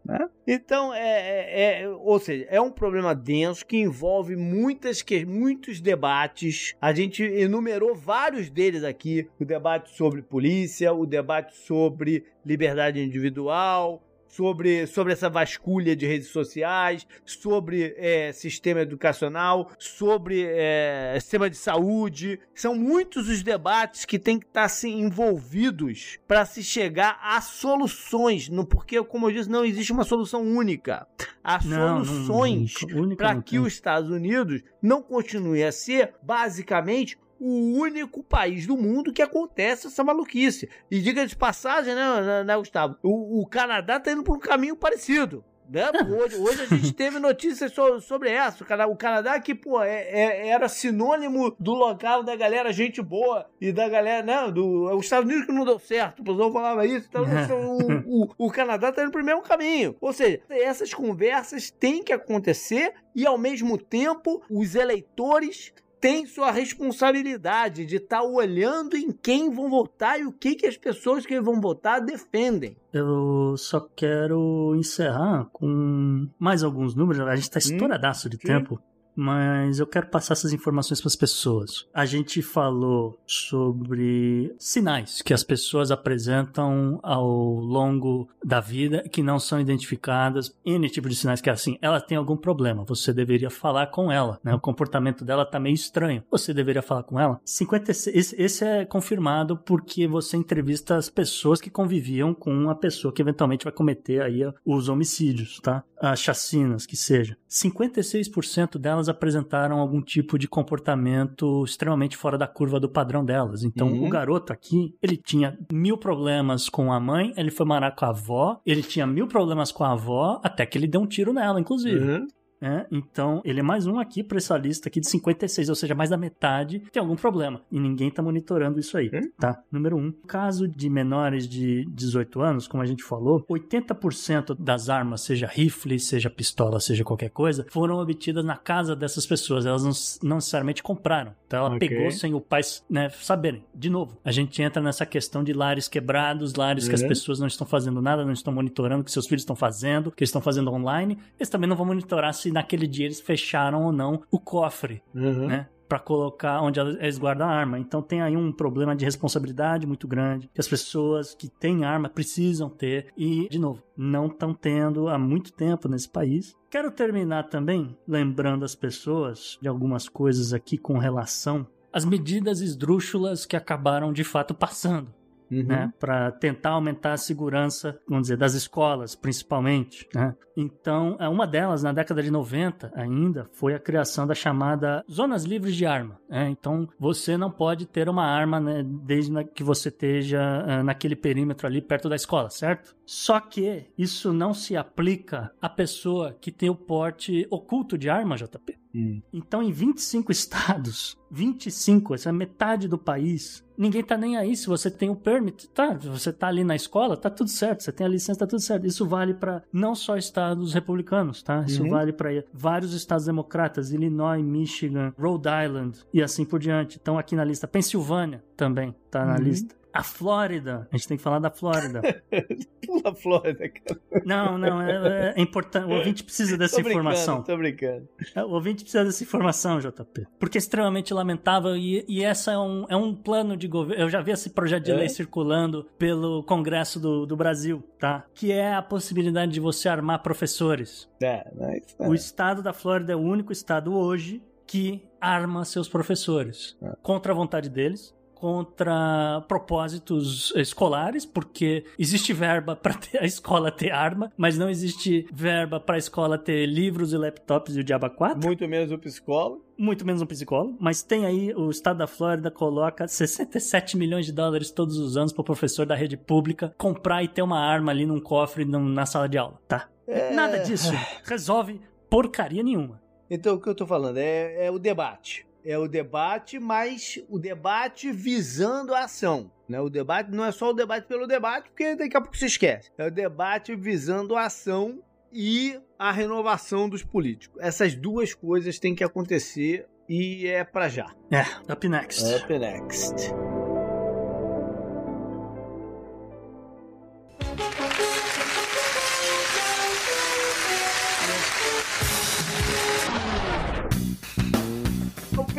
Então, é, é- é- ou seja, é um problema denso que envolve muitas que, muitos debates. A gente enumerou vários deles aqui: o debate sobre polícia, o debate sobre liberdade individual. Sobre, sobre essa vasculha de redes sociais, sobre é, sistema educacional, sobre é, sistema de saúde. São muitos os debates que têm que estar assim, envolvidos para se chegar a soluções. No, porque, como eu disse, não existe uma solução única. Há Não, soluções para que tem. os Estados Unidos não continue a ser, basicamente, o único país do mundo que acontece essa maluquice. E diga de passagem, né, né, né, Gustavo? O, o Canadá tá indo por um caminho parecido. Né? [LAUGHS] Hoje, hoje a gente teve notícias so- sobre essa. O Canadá que, pô, é- é- era sinônimo do local da galera gente boa e da galera, né? Do, os Estados Unidos que não deu certo. O pessoal falava isso. Então, [LAUGHS] o, o- o Canadá tá indo pro mesmo caminho. Ou seja, essas conversas têm que acontecer e, ao mesmo tempo, os eleitores têm sua responsabilidade de estar olhando em quem vão votar e o que, que as pessoas que vão votar defendem. Eu só quero encerrar com mais alguns números. A gente tá estouradaço de Sim. tempo. Mas eu quero passar essas informações para as pessoas. A gente falou sobre sinais que as pessoas apresentam ao longo da vida que não são identificadas. N tipo de sinais que é assim, ela tem algum problema, você deveria falar com ela, né? O comportamento dela tá meio estranho. Você deveria falar com ela. 56, esse, esse é confirmado porque você entrevista as pessoas que conviviam com uma pessoa que eventualmente vai cometer aí os homicídios, tá? As chacinas, que seja. 56% delas apresentaram algum tipo de comportamento extremamente fora da curva do padrão delas. Então, uhum. o garoto aqui, ele tinha mil problemas com a mãe, ele foi morar com a avó, ele tinha mil problemas com a avó, até que ele deu um tiro nela, inclusive. Uhum. É, então, ele é mais um aqui para essa lista aqui de 56, ou seja, mais da metade tem algum problema. E ninguém tá monitorando isso aí, hum? tá? Número um. Caso de menores de 18 anos, como a gente falou, 80% das armas, seja rifle, seja pistola, seja qualquer coisa, foram obtidas na casa dessas pessoas. Elas não, não necessariamente compraram. Então, ela okay. pegou sem o pai né, saberem. De novo, a gente entra nessa questão de lares quebrados, lares uhum. que as uhum. pessoas não estão fazendo nada, não estão monitorando o que seus filhos estão fazendo, o que eles estão fazendo online. Eles também não vão monitorar se se naquele dia eles fecharam ou não o cofre, uhum. né? para colocar onde eles guardam a arma. Então tem aí um problema de responsabilidade muito grande que as pessoas que têm arma precisam ter e, de novo, não estão tendo há muito tempo nesse país. Quero terminar também lembrando as pessoas de algumas coisas aqui com relação às medidas esdrúxulas que acabaram de fato passando uhum. né, para tentar aumentar a segurança, vamos dizer, das escolas, principalmente. Né? Então, é, uma delas, na década de 90 ainda, foi a criação da chamada Zonas Livres de Arma. Né? Então, você não pode ter uma arma né, desde que você esteja uh, naquele perímetro ali perto da escola, certo? Só que isso não se aplica à pessoa que tem o porte oculto de arma, JP. Hum. Então, em 25 [LAUGHS] estados, 25, essa é metade do país, ninguém tá nem aí se você tem o permit. Tá, você tá ali na escola, tá tudo certo, você tem a licença, tá tudo certo. Isso vale para não só estados republicanos, tá? Isso uhum. vale para vários estados democratas, Illinois, Michigan, Rhode Island e assim por diante. Então, aqui na lista, Pensilvânia também tá na uhum. lista. A Flórida. A gente tem que falar da Flórida. [LAUGHS] Pula a Flórida, cara. Não, não, é, é importante. O ouvinte precisa dessa tô informação. Tô brincando. É, o ouvinte precisa dessa informação, JP. Porque é extremamente lamentável e, e essa é um, é um plano de governo. Eu já vi esse projeto de é? lei circulando pelo Congresso do, do Brasil, tá? Que é a possibilidade de você armar professores. É, mas, é. O estado da Flórida é o único estado hoje que arma seus professores é. contra a vontade deles contra propósitos escolares, porque existe verba para a escola ter arma, mas não existe verba para a escola ter livros e laptops e o Diaba 4. Muito menos o psicólogo. Muito menos um psicólogo, mas tem aí o estado da Flórida coloca 67 milhões de dólares todos os anos para o professor da rede pública comprar e ter uma arma ali num cofre na sala de aula, tá? É... Nada disso [LAUGHS] resolve porcaria nenhuma. Então o que eu tô falando é, é o debate é o debate, mas o debate visando a ação. Né? O debate não é só o debate pelo debate, porque daqui a pouco se esquece. É o debate visando a ação e a renovação dos políticos. Essas duas coisas têm que acontecer e é para já. É, up next. Up next.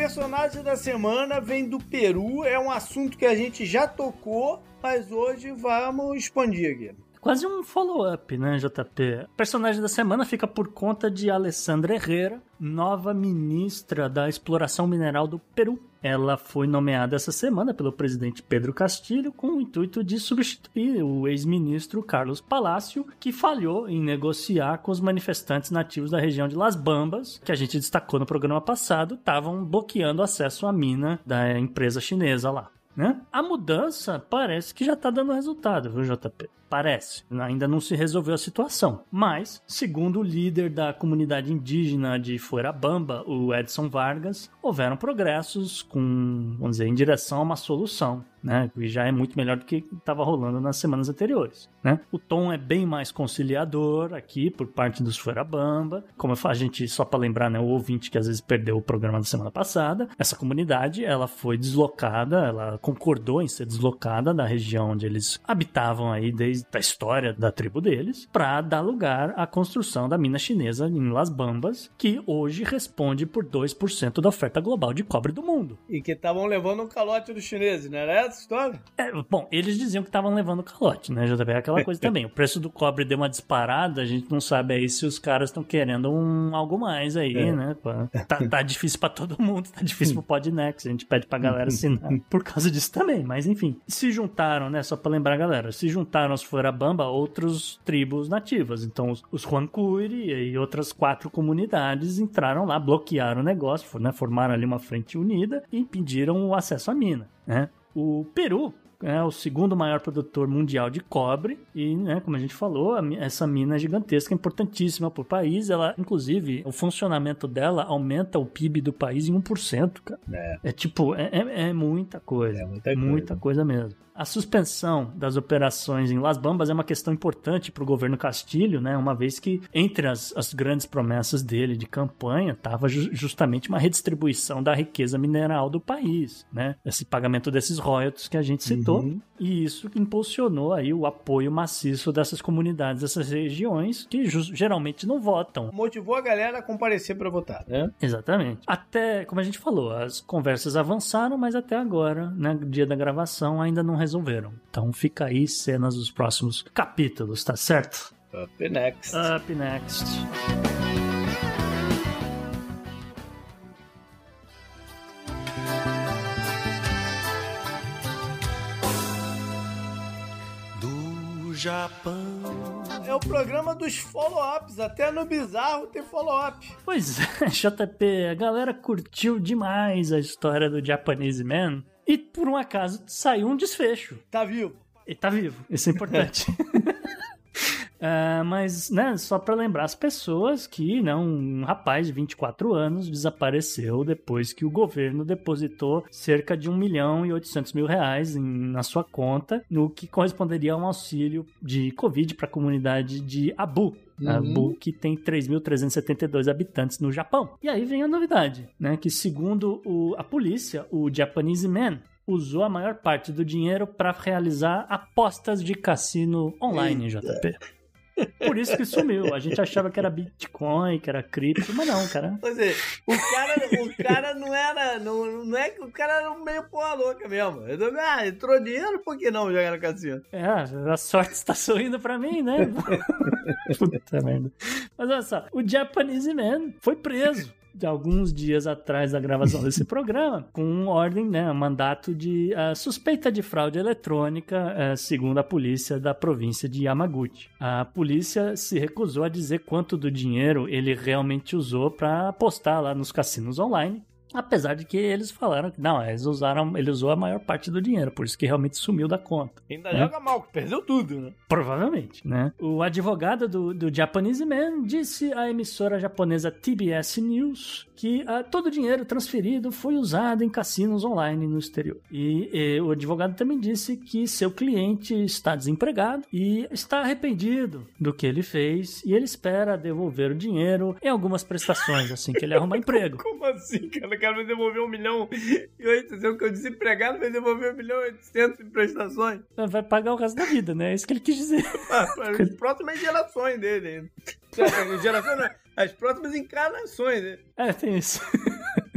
Personagem da semana vem do Peru. É um assunto que a gente já tocou, mas hoje vamos expandir aqui. Quase um follow-up, né, JP? Personagem da semana fica por conta de Alessandra Herrera, nova ministra da Exploração Mineral do Peru. Ela foi nomeada essa semana pelo presidente Pedro Castilho com o intuito de substituir o ex-ministro Carlos Palácio, que falhou em negociar com os manifestantes nativos da região de Las Bambas, que a gente destacou no programa passado, estavam bloqueando acesso à mina da empresa chinesa lá. Né? A mudança parece que já está dando resultado, viu, JP? Parece. Ainda não se resolveu a situação. Mas, segundo o líder da comunidade indígena de Fuerabamba, o Edson Vargas, houveram progressos com, vamos dizer, em direção a uma solução né? Que já é muito melhor do que estava rolando nas semanas anteriores, né? O tom é bem mais conciliador aqui por parte dos Fuerabamba. Como a gente, só para lembrar, né? O ouvinte que às vezes perdeu o programa da semana passada, essa comunidade, ela foi deslocada, ela concordou em ser deslocada da região onde eles habitavam aí desde da história da tribo deles, para dar lugar à construção da mina chinesa em Las Bambas, que hoje responde por 2% da oferta global de cobre do mundo. E que estavam levando um calote dos chineses, não era essa história? É, bom, eles diziam que estavam levando calote, né, JP? Aquela coisa também. O preço do cobre deu uma disparada, a gente não sabe aí se os caras estão querendo um algo mais aí, é. né? Tá, tá difícil para todo mundo, tá difícil pro Podnext, a gente pede pra galera assinar [LAUGHS] por causa disso também, mas enfim. Se juntaram, né, só pra lembrar a galera, se juntaram aos Fuerabamba outros tribos nativas, então os, os Huancuiri e outras quatro comunidades entraram lá, bloquearam o negócio, né, formaram ali uma frente unida e impediram o acesso à mina, né? O Peru é o segundo maior produtor mundial de cobre e, né, como a gente falou, essa mina é gigantesca, importantíssima para o país. Ela, inclusive, o funcionamento dela aumenta o PIB do país em 1%, cara. É, é tipo, é, é, é muita coisa. É muita, muita coisa. coisa mesmo. A suspensão das operações em Las Bambas é uma questão importante para o governo Castilho, né? Uma vez que entre as, as grandes promessas dele de campanha estava ju justamente uma redistribuição da riqueza mineral do país, né? Esse pagamento desses royalties que a gente citou. Uhum. E isso impulsionou aí o apoio maciço dessas comunidades, dessas regiões que geralmente não votam. Motivou a galera a comparecer para votar, né? Exatamente. Até, como a gente falou, as conversas avançaram, mas até agora, né, dia da gravação, ainda não resolveram. Então fica aí cenas dos próximos capítulos, tá certo? Up next. Up next. Do Japão. É o programa dos follow-ups. Até no bizarro tem follow-up. Pois é, [LAUGHS] JP, a galera curtiu demais a história do Japanese Man. E por um acaso saiu um desfecho. Tá vivo. E tá vivo, isso é importante. [LAUGHS] Uh, mas, né, só para lembrar as pessoas que né, um rapaz de 24 anos desapareceu depois que o governo depositou cerca de 1 milhão e 800 mil reais em, na sua conta, no que corresponderia a um auxílio de Covid para a comunidade de Abu, Uhum. Abu, que tem 3.372 habitantes no Japão. E aí vem a novidade, né? Que segundo o, a polícia, o Japanese Man usou a maior parte do dinheiro para realizar apostas de cassino online, Eita. JP. Por isso que sumiu. A gente achava que era Bitcoin, que era cripto, mas não, cara. Pois é, o cara, o cara não era. Não, não é que o cara era meio porra louca mesmo. Ah, entrou dinheiro, por que não jogar no cassino? É, a sorte está sorrindo pra mim, né? [LAUGHS] Puta merda. Mas olha só, o Japanese Man foi preso de alguns dias atrás da gravação desse [LAUGHS] programa, com ordem, né, mandato de uh, suspeita de fraude eletrônica, uh, segundo a polícia da província de Yamaguchi. A polícia se recusou a dizer quanto do dinheiro ele realmente usou para apostar lá nos cassinos online, Apesar de que eles falaram que não, eles usaram, ele usou a maior parte do dinheiro, por isso que realmente sumiu da conta. Ainda né? joga mal, perdeu tudo, né? Provavelmente, né? O advogado do, do Japanese Man disse à emissora japonesa TBS News que uh, todo o dinheiro transferido foi usado em cassinos online no exterior. E, e, o advogado também disse que seu cliente está desempregado e está arrependido do que ele fez e ele espera devolver o dinheiro em algumas prestações assim que ele arrumar [LAUGHS] emprego. Como assim, cara? O cara vai devolver um milhão e oitocentos, que eu desempregado vai devolver um milhão e oitocentos em prestações? Vai pagar o resto da vida, né? É isso que ele quis dizer. Ah, as [LAUGHS] próximas gerações dele. Geração não, as próximas encarnações. Né? É, tem isso. [LAUGHS]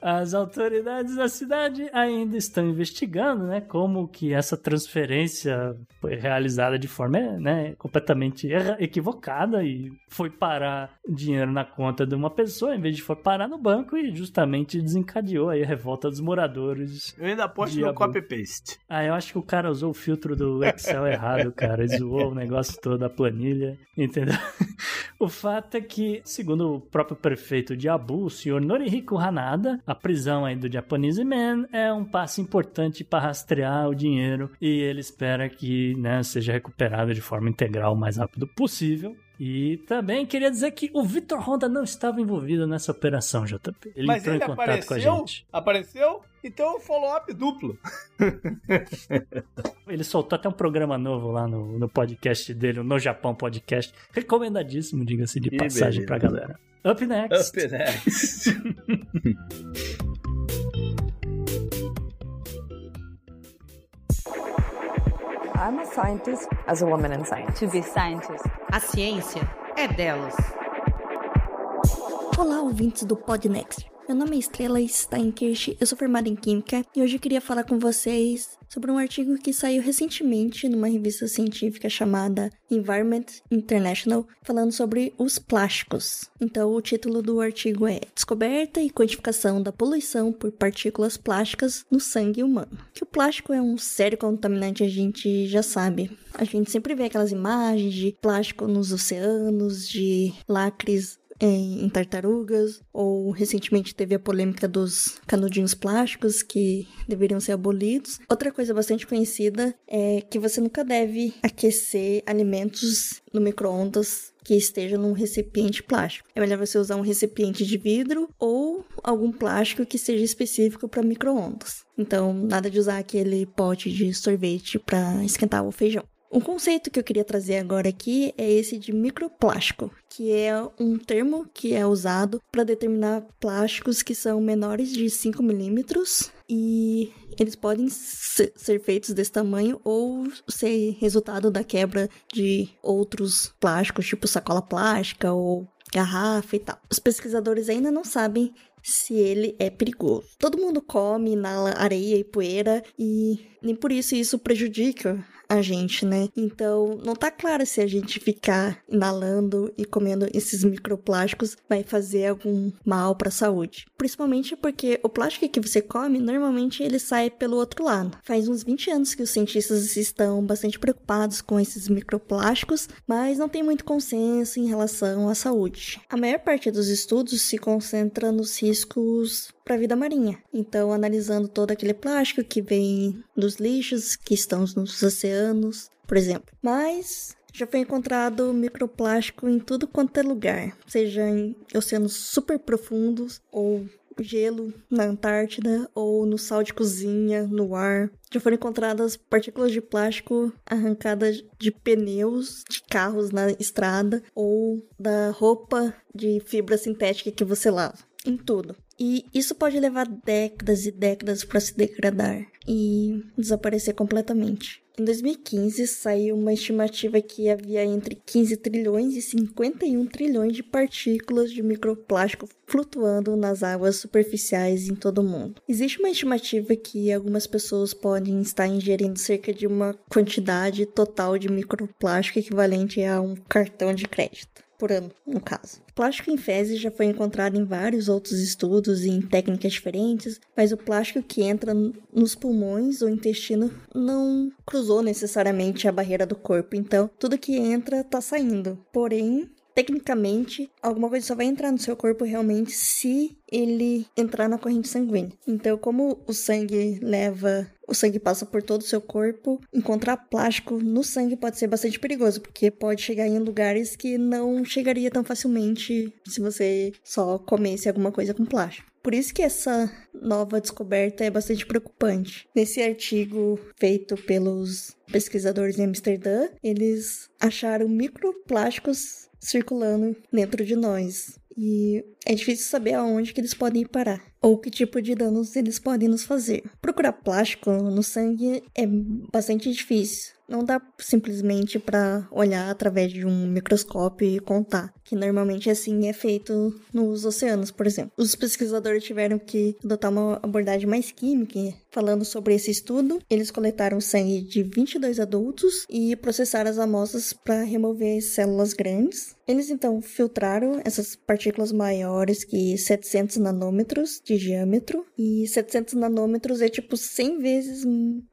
As autoridades da cidade ainda estão investigando, né, como que essa transferência foi realizada de forma, né, completamente equivocada e foi parar dinheiro na conta de uma pessoa em vez de for parar no banco e justamente desencadeou aí a revolta dos moradores. Eu ainda aposto no copy paste. Ah, eu acho que o cara usou o filtro do Excel errado, cara, ele zoou o negócio todo da planilha, entendeu? [LAUGHS] O fato é que, segundo o próprio prefeito de Abu, o senhor Norihiko Hanada, a prisão aí do Japanese Man é um passo importante para rastrear o dinheiro e ele espera que né, seja recuperado de forma integral o mais rápido possível. E também queria dizer que o Vitor Honda não estava envolvido nessa operação, JP. Ele Mas entrou ele em contato apareceu? com a gente. Apareceu? Então follow-up duplo. [LAUGHS] ele soltou até um programa novo lá no, no podcast dele, o No Japão Podcast. Recomendadíssimo, diga-se de passagem para pra galera. Up next. Up next. [LAUGHS] I'm a scientist as a woman in science. To be scientist. A ciência é delas. Olá, ouvintes do Podnext. Meu nome é Estrela Steinkirch, eu sou formada em Química e hoje eu queria falar com vocês sobre um artigo que saiu recentemente numa revista científica chamada Environment International, falando sobre os plásticos. Então, o título do artigo é Descoberta e quantificação da poluição por partículas plásticas no sangue humano. Que o plástico é um sério contaminante, a gente já sabe. A gente sempre vê aquelas imagens de plástico nos oceanos, de lacres em, tartarugas, ou recentemente teve a polêmica dos canudinhos plásticos que deveriam ser abolidos. Outra coisa bastante conhecida é que você nunca deve aquecer alimentos no micro-ondas que esteja num recipiente plástico. É melhor você usar um recipiente de vidro ou algum plástico que seja específico para micro-ondas. Então, nada de usar aquele pote de sorvete para esquentar o feijão. Um conceito que eu queria trazer agora aqui é esse de microplástico, que é um termo que é usado para determinar plásticos que são menores de 5 milímetros e eles podem ser feitos desse tamanho ou ser resultado da quebra de outros plásticos, tipo sacola plástica ou garrafa e tal. Os pesquisadores ainda não sabem se ele é perigoso. Todo mundo come na areia e poeira e nem por isso isso prejudica a gente, né? Então, não tá claro se a gente ficar inalando e comendo esses microplásticos vai fazer algum mal para a saúde. Principalmente porque o plástico que você come, normalmente ele sai pelo outro lado. Faz uns 20 anos que os cientistas estão bastante preocupados com esses microplásticos, mas não tem muito consenso em relação à saúde. A maior parte dos estudos se concentra nos riscos para a vida marinha. Então, analisando todo aquele plástico que vem dos lixos que estão nos oceanos, por exemplo. Mas já foi encontrado microplástico em tudo quanto é lugar, seja em oceanos super profundos ou gelo na Antártida ou no sal de cozinha, no ar. Já foram encontradas partículas de plástico arrancadas de pneus de carros na estrada ou da roupa de fibra sintética que você lava. Em tudo. E isso pode levar décadas e décadas para se degradar e desaparecer completamente. Em 2015, saiu uma estimativa que havia entre 15 trilhões e 51 trilhões de partículas de microplástico flutuando nas águas superficiais em todo o mundo. Existe uma estimativa que algumas pessoas podem estar ingerindo cerca de uma quantidade total de microplástico equivalente a um cartão de crédito por ano, no caso. O plástico em fezes já foi encontrado em vários outros estudos e em técnicas diferentes, mas o plástico que entra nos pulmões ou intestino não cruzou necessariamente a barreira do corpo, então tudo que entra está saindo. Porém, tecnicamente, alguma coisa só vai entrar no seu corpo realmente se ele entrar na corrente sanguínea. Então, como o sangue leva, o sangue passa por todo o seu corpo, encontrar plástico no sangue pode ser bastante perigoso, porque pode chegar em lugares que não chegaria tão facilmente se você só comesse alguma coisa com plástico. Por isso que essa nova descoberta é bastante preocupante. Nesse artigo feito pelos pesquisadores em Amsterdã, eles acharam microplásticos circulando dentro de nós. E é difícil saber aonde que eles podem parar ou que tipo de danos eles podem nos fazer. Procurar plástico no sangue é bastante difícil. Não dá simplesmente para olhar através de um microscópio e contar, que normalmente assim é feito nos oceanos, por exemplo. Os pesquisadores tiveram que adotar uma abordagem mais química, falando sobre esse estudo. Eles coletaram sangue de 22 adultos e processaram as amostras para remover células grandes. Eles então filtraram essas partículas maiores que 700 nanômetros de diâmetro e 700 nanômetros é tipo 100 vezes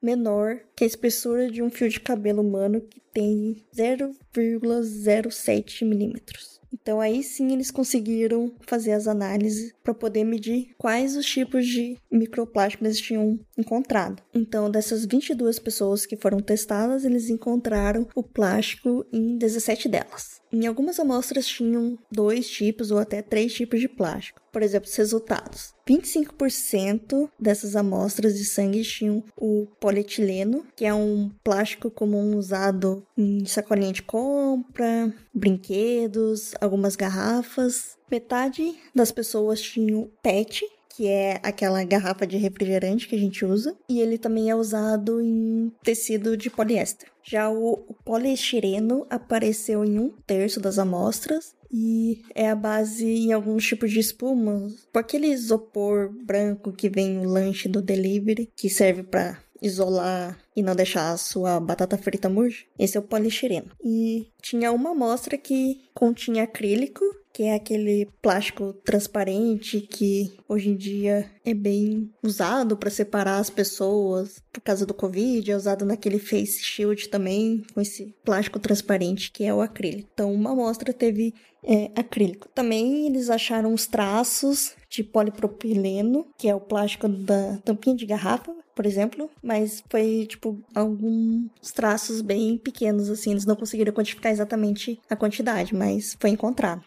menor que a espessura de um fio de cabelo humano que tem 0,07 milímetros. Então aí sim eles conseguiram fazer as análises para poder medir quais os tipos de microplástico eles tinham encontrado. Então dessas 22 pessoas que foram testadas, eles encontraram o plástico em 17 delas. Em algumas amostras tinham dois tipos ou até três tipos de plástico. Por exemplo, os resultados. 25% dessas amostras de sangue tinham o polietileno, que é um plástico comum usado em sacolinha de compra, brinquedos, algumas garrafas. Metade das pessoas tinham PET, que é aquela garrafa de refrigerante que a gente usa, e ele também é usado em tecido de poliéster. Já o, poliestireno apareceu em um terço das amostras e é a base em alguns tipos de espuma, por aquele isopor branco que vem no lanche do delivery, que serve para isolar e não deixar a sua batata frita murcha. Esse é o poliestireno. E tinha uma amostra que continha acrílico, que é aquele plástico transparente que hoje em dia é bem usado para separar as pessoas por causa do Covid, é usado naquele face shield também, com esse plástico transparente que é o acrílico. Então, uma amostra teve é, acrílico. Também eles acharam os traços de polipropileno, que é o plástico da tampinha de garrafa, por exemplo, mas foi tipo alguns traços bem pequenos assim, eles não conseguiram quantificar exatamente a quantidade, mas foi encontrado.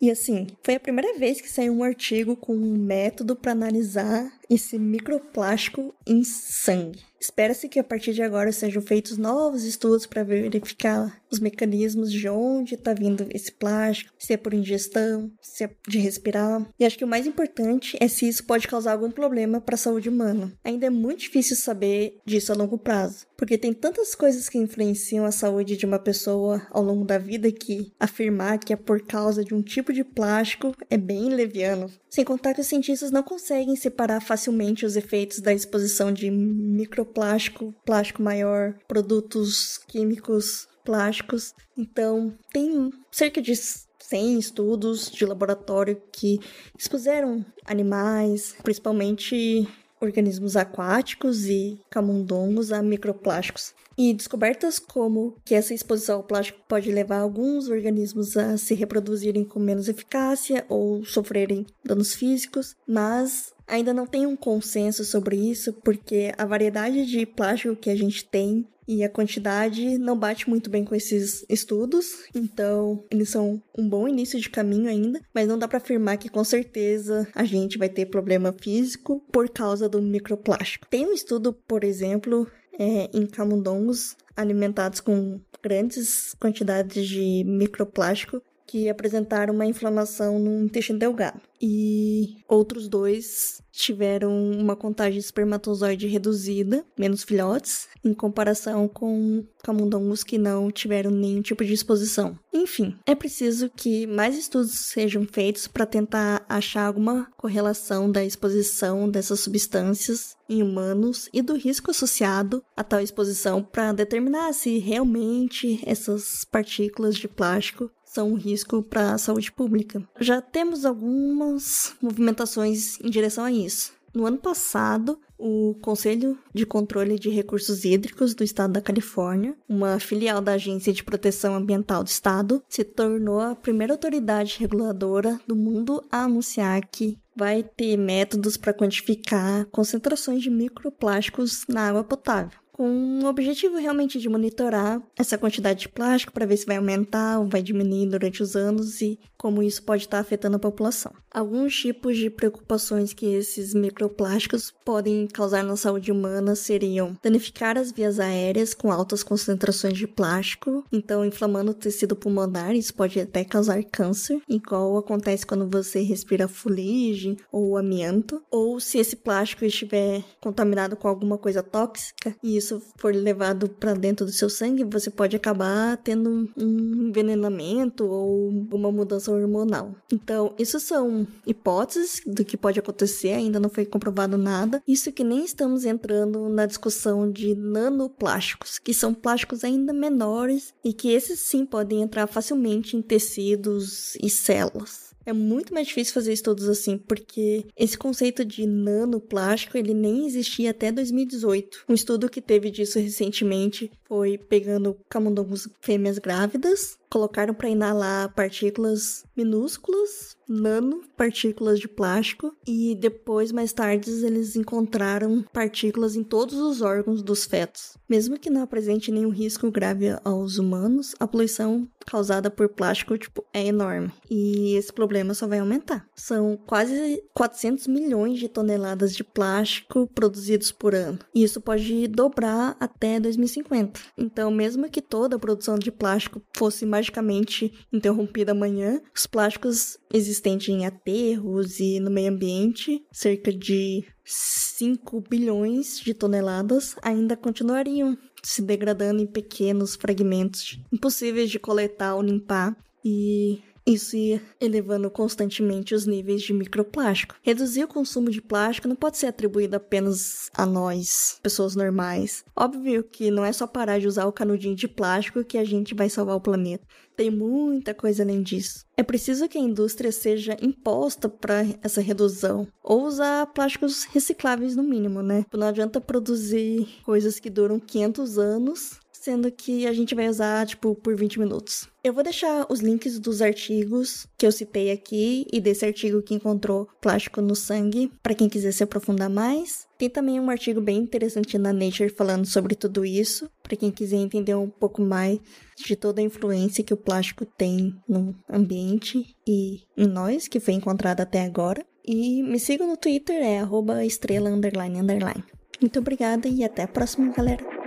E assim, foi a primeira vez que saiu um artigo com um método para analisar esse microplástico em sangue. Espera-se que a partir de agora sejam feitos novos estudos para verificar os mecanismos de onde está vindo esse plástico, se é por ingestão, se é de respirar. E acho que o mais importante é se isso pode causar algum problema para a saúde humana. Ainda é muito difícil saber disso a longo prazo, porque tem tantas coisas que influenciam a saúde de uma pessoa ao longo da vida que afirmar que é por causa de um tipo de plástico é bem leviano. Sem contar que os cientistas não conseguem separar facilmente os efeitos da exposição de microplástico, plástico maior, produtos químicos plásticos. Então, tem cerca de 100 estudos de laboratório que expuseram animais, principalmente organismos aquáticos e camundongos a microplásticos. E descobertas como que essa exposição ao plástico pode levar alguns organismos a se reproduzirem com menos eficácia ou sofrerem danos físicos, mas ainda não tem um consenso sobre isso porque a variedade de plástico que a gente tem e a quantidade não bate muito bem com esses estudos, então eles são um bom início de caminho ainda, mas não dá para afirmar que com certeza a gente vai ter problema físico por causa do microplástico. Tem um estudo, por exemplo, é, em camundongos alimentados com grandes quantidades de microplástico que apresentaram uma inflamação no intestino delgado. E outros dois tiveram uma contagem de espermatozoide reduzida, menos filhotes, em comparação com camundongos que não tiveram nenhum tipo de exposição. Enfim, é preciso que mais estudos sejam feitos para tentar achar alguma correlação da exposição dessas substâncias em humanos e do risco associado a tal exposição para determinar se realmente essas partículas de plástico são um risco para a saúde pública. Já temos algumas movimentações em direção a isso. No ano passado, o Conselho de Controle de Recursos Hídricos do Estado da Califórnia, uma filial da Agência de Proteção Ambiental do Estado, se tornou a primeira autoridade reguladora do mundo a anunciar que vai ter métodos para quantificar concentrações de microplásticos na água potável com o objetivo realmente de monitorar essa quantidade de plástico para ver se vai aumentar ou vai diminuir durante os anos e como isso pode estar afetando a população. Alguns tipos de preocupações que esses microplásticos podem causar na saúde humana seriam danificar as vias aéreas com altas concentrações de plástico, então inflamando o tecido pulmonar, isso pode até causar câncer, igual acontece quando você respira fuligem ou amianto, ou se esse plástico estiver contaminado com alguma coisa tóxica, e isso for levado para dentro do seu sangue, você pode acabar tendo um envenenamento ou uma mudança hormonal. Então, isso são hipóteses do que pode acontecer, ainda não foi comprovado nada. Isso que nem estamos entrando na discussão de nanoplásticos, que são plásticos ainda menores e que esses sim podem entrar facilmente em tecidos e células. É muito mais difícil fazer estudos assim, porque esse conceito de nanoplástico, ele nem existia até 2018. Um estudo que teve disso recentemente foi pegando camundongos fêmeas grávidas, colocaram para inalar partículas minúsculas, nanopartículas de plástico, e depois, mais tarde, eles encontraram partículas em todos os órgãos dos fetos. Mesmo que não apresente nenhum risco grave aos humanos, a poluição causada por plástico tipo, é enorme. E esse problema só vai aumentar. São quase 400 milhões de toneladas de plástico produzidos por ano. E isso pode dobrar até 2050. Então, mesmo que toda a produção de plástico fosse magicamente interrompida amanhã, os plásticos existentes em aterros e no meio ambiente, cerca de 5 bilhões de toneladas, ainda continuariam se degradando em pequenos fragmentos impossíveis de coletar ou limpar. E isso ia elevando constantemente os níveis de microplástico. Reduzir o consumo de plástico não pode ser atribuído apenas a nós, pessoas normais. Óbvio que não é só parar de usar o canudinho de plástico que a gente vai salvar o planeta. Tem muita coisa além disso. É preciso que a indústria seja imposta para essa redução. Ou usar plásticos recicláveis no mínimo, né? Não adianta produzir coisas que duram 500 anos sendo que a gente vai usar, tipo, por 20 minutos. Eu vou deixar os links dos artigos que eu citei aqui e desse artigo que encontrou plástico no sangue, para quem quiser se aprofundar mais. Tem também um artigo bem interessante na Nature falando sobre tudo isso, para quem quiser entender um pouco mais de toda a influência que o plástico tem no ambiente e em nós, que foi encontrado até agora. E me sigam no Twitter, é estrela underline underline. Muito obrigada e até a próxima, galera.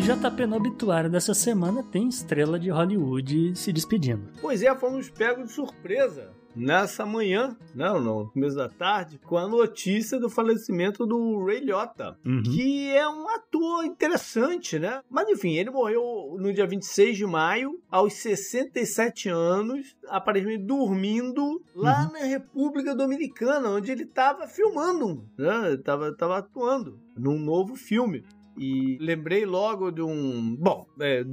E JP no obituário dessa semana tem estrela de Hollywood se despedindo. Pois é, fomos pegos de surpresa nessa manhã, não, no começo da tarde, com a notícia do falecimento do Ray Liotta, Uhum. que é um ator interessante, né? Mas enfim, ele morreu no dia 26 de maio, aos 67 anos, aparentemente dormindo lá Uhum. na República Dominicana, onde ele estava filmando, né? Tava, tava atuando num novo filme. E lembrei logo de um. Bom, é,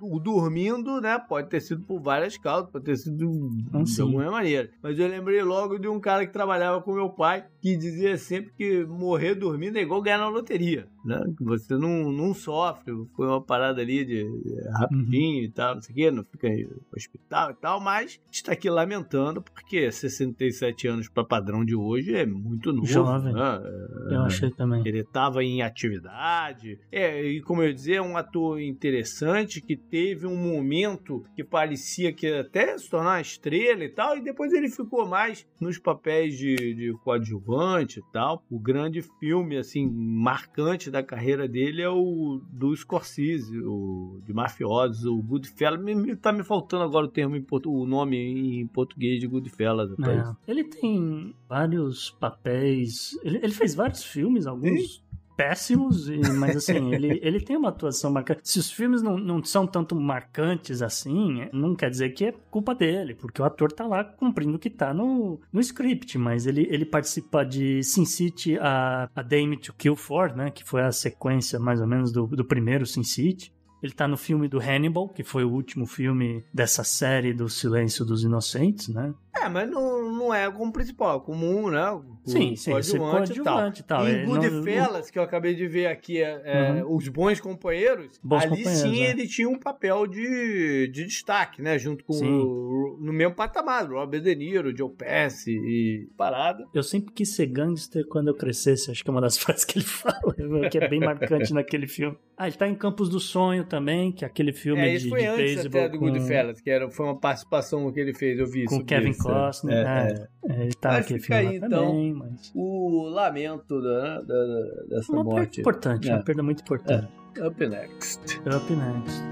o dormindo, né? Pode ter sido por várias causas, pode ter sido Ah, de sim. alguma maneira. Mas eu lembrei logo de um cara que trabalhava com meu pai, que dizia sempre que morrer dormindo é igual ganhar na loteria, né? Que você não, não sofre, foi uma parada ali de, de rapidinho e tal, não sei o quê, não fica em hospital e tal, mas está aqui lamentando, porque 67 anos para padrão de hoje é muito novo. Jovem. né? Eu achei também. Ele estava em atividade. É, e como eu dizia, é um ator interessante que teve um momento que parecia que ia até se tornar uma estrela e tal, e depois ele ficou mais nos papéis de, de coadjuvante e tal. O grande filme, assim, marcante da carreira dele é o do Scorsese, o de mafiosos, o Goodfellas. Me, me, tá me faltando agora o termo em portu, o nome em português de Goodfellas. É. Ele tem vários papéis. Ele, ele fez vários filmes, alguns péssimos, e- mas assim, ele, ele tem uma atuação marcante. Se os filmes não, não são tanto marcantes assim, não quer dizer que é culpa dele, porque o ator tá lá cumprindo o que tá no, no script, mas ele, ele participa de Sin City, a, a Dame to Kill For, né, que foi a sequência mais ou menos do, do primeiro Sin City. Ele tá no filme do Hannibal, que foi o último filme dessa série do Silêncio dos Inocentes, né? É, mas não, não é como principal, é comum, né? O Sim, sim, coadjuvante e tal. e tal. Em É, não- Goodfellas, que eu acabei de ver aqui, é, é, os bons companheiros, Bons ali companheiros, sim é. ele tinha um papel de, de destaque, né? Junto com o, no mesmo patamar, Robert De Niro, Joe Pesci e parada. Eu sempre quis ser gangster quando eu crescesse, acho que é uma das [LAUGHS] frases que ele fala, que é bem marcante naquele filme. Ah, ele tá em Campos do Sonho também, que é aquele filme É, de, foi de antes beisebol até do com, Goodfellas, que era, foi uma participação que ele fez, eu vi com sobre Kevin isso, Costner. é, né? é. É, ele tá Mas naquele fica aí, então. também, mas... O lamento da, da- dessa Uma perda morte. importante, É. uma perda muito importante. Up next. Up next.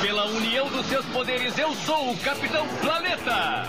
Pela união dos seus poderes, eu sou o Capitão Planeta!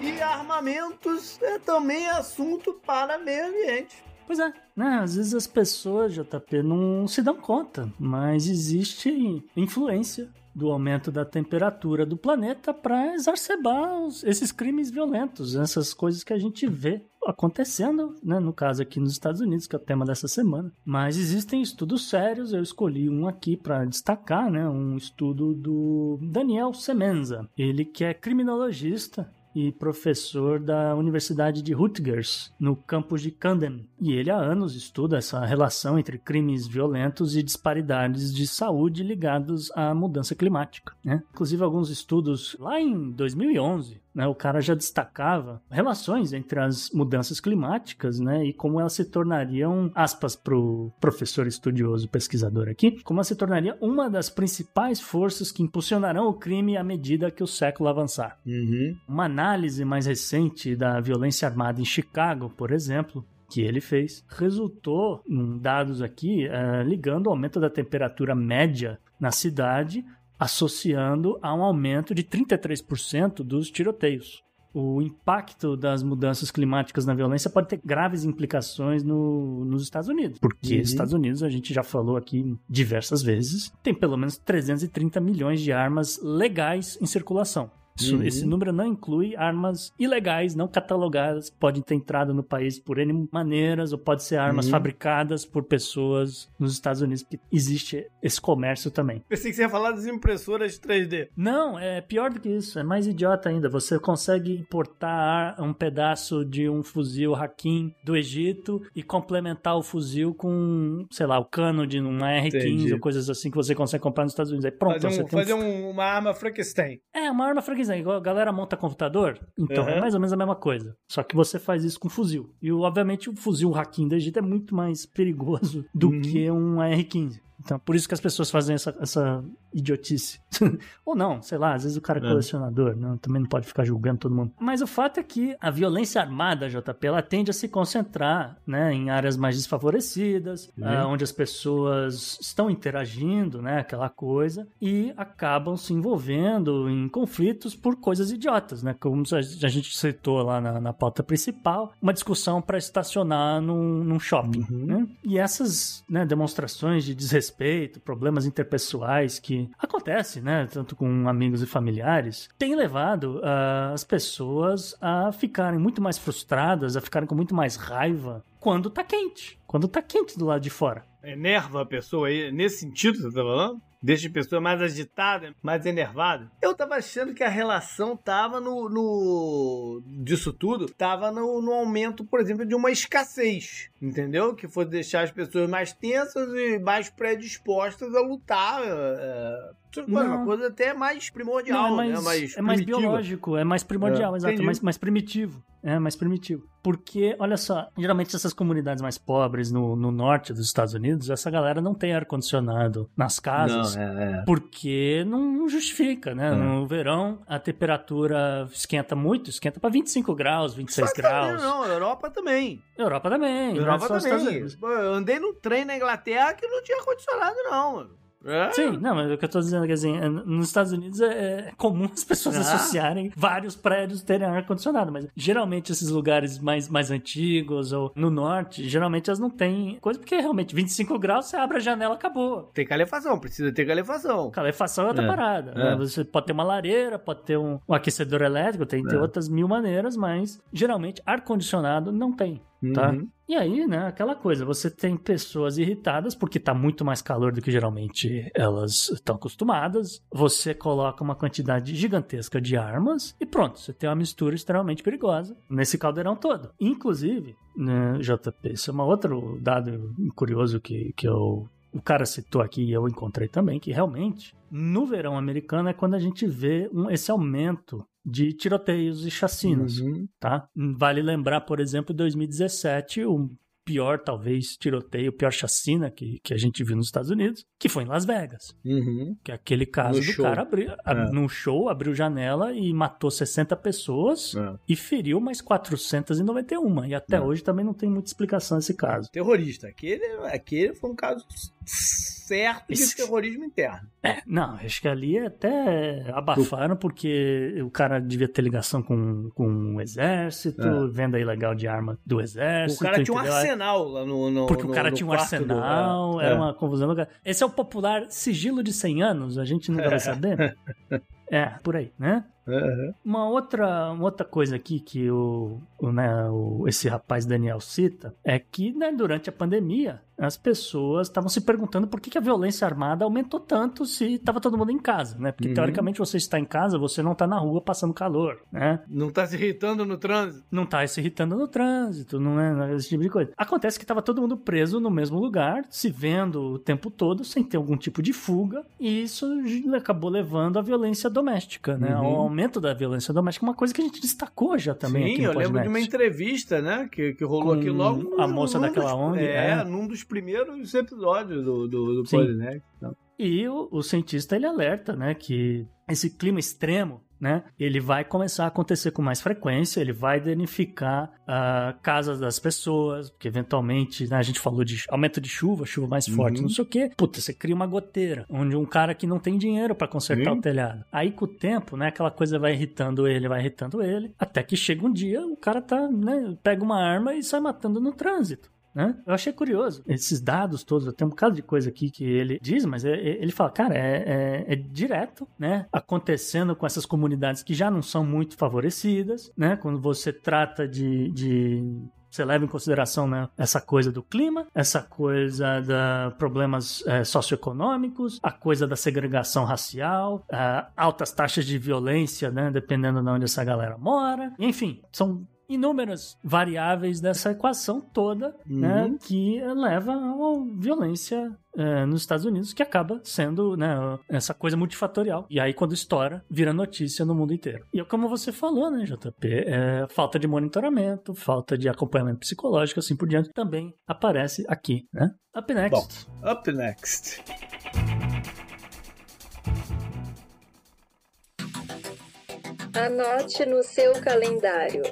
E armamentos é também assunto para meio ambiente. Pois é, né? Às vezes as pessoas, JP, não se dão conta, mas existe influência do aumento da temperatura do planeta para exacerbar os- esses crimes violentos, essas coisas que a gente vê acontecendo, né? No caso aqui nos Estados Unidos, que é o tema dessa semana. Mas existem estudos sérios, eu escolhi um aqui para destacar, né? Um estudo do Daniel Semenza, ele que é criminologista e professor da Universidade de Rutgers, no campus de Camden. E ele há anos estuda essa relação entre crimes violentos e disparidades de saúde ligados à mudança climática. Né? Inclusive, alguns estudos lá em 2011 né, o cara já destacava relações entre as mudanças climáticas né, e como elas se tornariam, aspas para o professor estudioso pesquisador aqui, como elas se tornaria uma das principais forças que impulsionarão o crime à medida que o século avançar. Uhum. Uma análise mais recente da violência armada em Chicago, por exemplo, que ele fez, resultou em dados aqui uh, ligando o aumento da temperatura média na cidade associando a um aumento de 33% dos tiroteios. O impacto das mudanças climáticas na violência pode ter graves implicações no, nos Estados Unidos. Porque uhum. Estados Unidos, a gente já falou aqui diversas vezes, tem pelo menos 330 milhões de armas legais em circulação. Isso, uhum. Esse número não inclui armas ilegais, não catalogadas, podem ter entrado no país por N maneiras, ou pode ser armas uhum. fabricadas por pessoas nos Estados Unidos, que existe esse comércio também. Pensei que você ia falar das impressoras 3D. Não, é pior do que isso, é mais idiota ainda. Você consegue importar um pedaço de um fuzil Hakim do Egito e complementar o fuzil com, sei lá, o cano de uma R15 Entendi. ou coisas assim que você consegue comprar nos Estados Unidos. Aí pronto, fazer, um, você fazer um... uma arma Frankenstein. É, uma arma Frankenstein igual a galera monta computador, então uhum. é mais ou menos a mesma coisa. Só que você faz isso com fuzil. E obviamente o fuzil Hakim do Egito é muito mais perigoso do uhum. que um AR-15. Então, por isso que as pessoas fazem essa, essa idiotice. [LAUGHS] Ou não, sei lá, às vezes o cara é, é. colecionador, não, também não pode ficar julgando todo mundo. Mas o fato é que a violência armada, JP, ela tende a se concentrar né, em áreas mais desfavorecidas, uhum. uh, onde as pessoas estão interagindo, né, aquela coisa, e acabam se envolvendo em conflitos por coisas idiotas, né? Como a gente citou lá na, na pauta principal, uma discussão para estacionar num, num shopping. Uhum. Né? E essas né, demonstrações de desrespeito, problemas interpessoais que acontece, né, tanto com amigos e familiares, tem levado uh, as pessoas a ficarem muito mais frustradas, a ficarem com muito mais raiva quando tá quente. Quando tá quente do lado de fora. Enerva a pessoa aí, nesse sentido você tá falando? Deixa a pessoa mais agitada, mais enervada. Eu tava achando que a relação tava no. no disso tudo, tava no, no, aumento, por exemplo, de uma escassez. Entendeu? Que foi deixar as pessoas mais tensas e mais predispostas a lutar. É, uma coisa até mais primordial, não, é mais, né? mais é mais biológico, é mais primordial, é, exato, mais, mais primitivo. É mais primitivo. Porque, olha só, geralmente essas comunidades mais pobres no, no norte dos Estados Unidos, essa galera não tem ar-condicionado nas casas. Não, é, é. Porque não justifica, né? É. No verão, a temperatura esquenta muito, esquenta para 25 graus, 26 Só graus. Não, Europa também. Europa também. Europa também. Eu andei no trem na Inglaterra que não tinha ar-condicionado, não, mano. É? Sim, não, mas o que eu tô dizendo é que assim, é, nos Estados Unidos é, é comum as pessoas ah. associarem vários prédios terem ar-condicionado, mas geralmente esses lugares mais, mais antigos ou no norte, geralmente elas não têm coisa, porque realmente 25 graus você abre a janela, acabou. Tem calefação, precisa ter calefação. Calefação é outra é. parada. Né? Você pode ter uma lareira, pode ter um, um aquecedor elétrico, tem, tem outras mil maneiras, mas geralmente ar-condicionado não tem tá? Uhum. E aí, né, aquela coisa, você tem pessoas irritadas porque tá muito mais calor do que geralmente elas estão acostumadas. Você coloca uma quantidade gigantesca de armas e pronto, você tem uma mistura extremamente perigosa nesse caldeirão todo. Inclusive, né, JP, isso é um outro dado curioso que, que eu o cara citou aqui e eu encontrei também, que realmente no verão americano é quando a gente vê um, esse aumento de tiroteios e chacinas, uhum. tá? Vale lembrar, por exemplo, 2017, o pior, talvez, tiroteio, pior chacina que, que a gente viu nos Estados Unidos, que foi em Las Vegas. Uhum. Que é aquele caso no do show. cara abrir, é. num show, abriu janela e matou 60 pessoas é. e feriu mais 491. E até é. hoje também não tem muita explicação esse caso. Terrorista. Aquele, aquele foi um caso certo de terrorismo interno. É, não, acho que ali até abafaram porque o cara devia ter ligação com, com o exército, é. venda ilegal de arma do exército. O cara tinha um arsenal lá no, no Porque no, o cara tinha um arsenal, do... era é. uma confusão. Esse é o popular sigilo de 100 anos, a gente nunca [LAUGHS] vai saber. [LAUGHS] É, por aí, né? Uhum. Uma outra, uma outra coisa aqui que o, o, né, o, esse rapaz Daniel cita é que né, durante a pandemia as pessoas estavam se perguntando por que, que, a violência armada aumentou tanto se estava todo mundo em casa, né? Porque Uhum. teoricamente você está em casa, você não está na rua passando calor, né? Não tá se irritando no trânsito. Não tá se irritando no trânsito, não é esse tipo de coisa. Acontece que estava todo mundo preso no mesmo lugar, se vendo o tempo todo, sem ter algum tipo de fuga, e isso acabou levando à violência doméstica, né? Uhum. Ao aumento da violência doméstica, uma coisa que a gente destacou já também Sim, aqui no eu lembro de uma entrevista, né? Que, que rolou Com aqui logo. a moça num daquela dos, ONG, É, é. num dos primeiros episódios do, do, do Sim. Podnext. Então, E o, o cientista ele alerta, né, que esse clima extremo, né, ele vai começar a acontecer com mais frequência, ele vai danificar ah, casas das pessoas, porque eventualmente, né, a gente falou de aumento de chuva, chuva mais forte, Uhum. não sei o quê. Puta, você cria uma goteira, onde um cara que não tem dinheiro para consertar Sim. o telhado. Aí com o tempo, né, aquela coisa vai irritando ele, vai irritando ele, até que chega um dia, o cara tá, né, pega uma arma e sai matando no trânsito. Né? Eu achei curioso esses dados todos. Tem um bocado de coisa aqui que ele diz, mas é- é- ele fala, cara, é, é- é direto, né? Acontecendo com essas comunidades que já não são muito favorecidas, né? Quando você trata de. de você leva em consideração né, essa coisa do clima, essa coisa da problemas eh, socioeconômicos, a coisa da segregação racial, altas taxas de violência, né, dependendo de onde essa galera mora. Enfim, são inúmeras variáveis dessa equação toda, né, Uhum. que leva a uma violência eh, nos Estados Unidos que acaba sendo né, essa coisa multifatorial. E aí, quando estoura, vira notícia no mundo inteiro. E é como você falou, né, JP? é, falta de monitoramento, falta de acompanhamento psicológico, assim por diante, também aparece aqui, né? Up next. up next. Anote no seu calendário.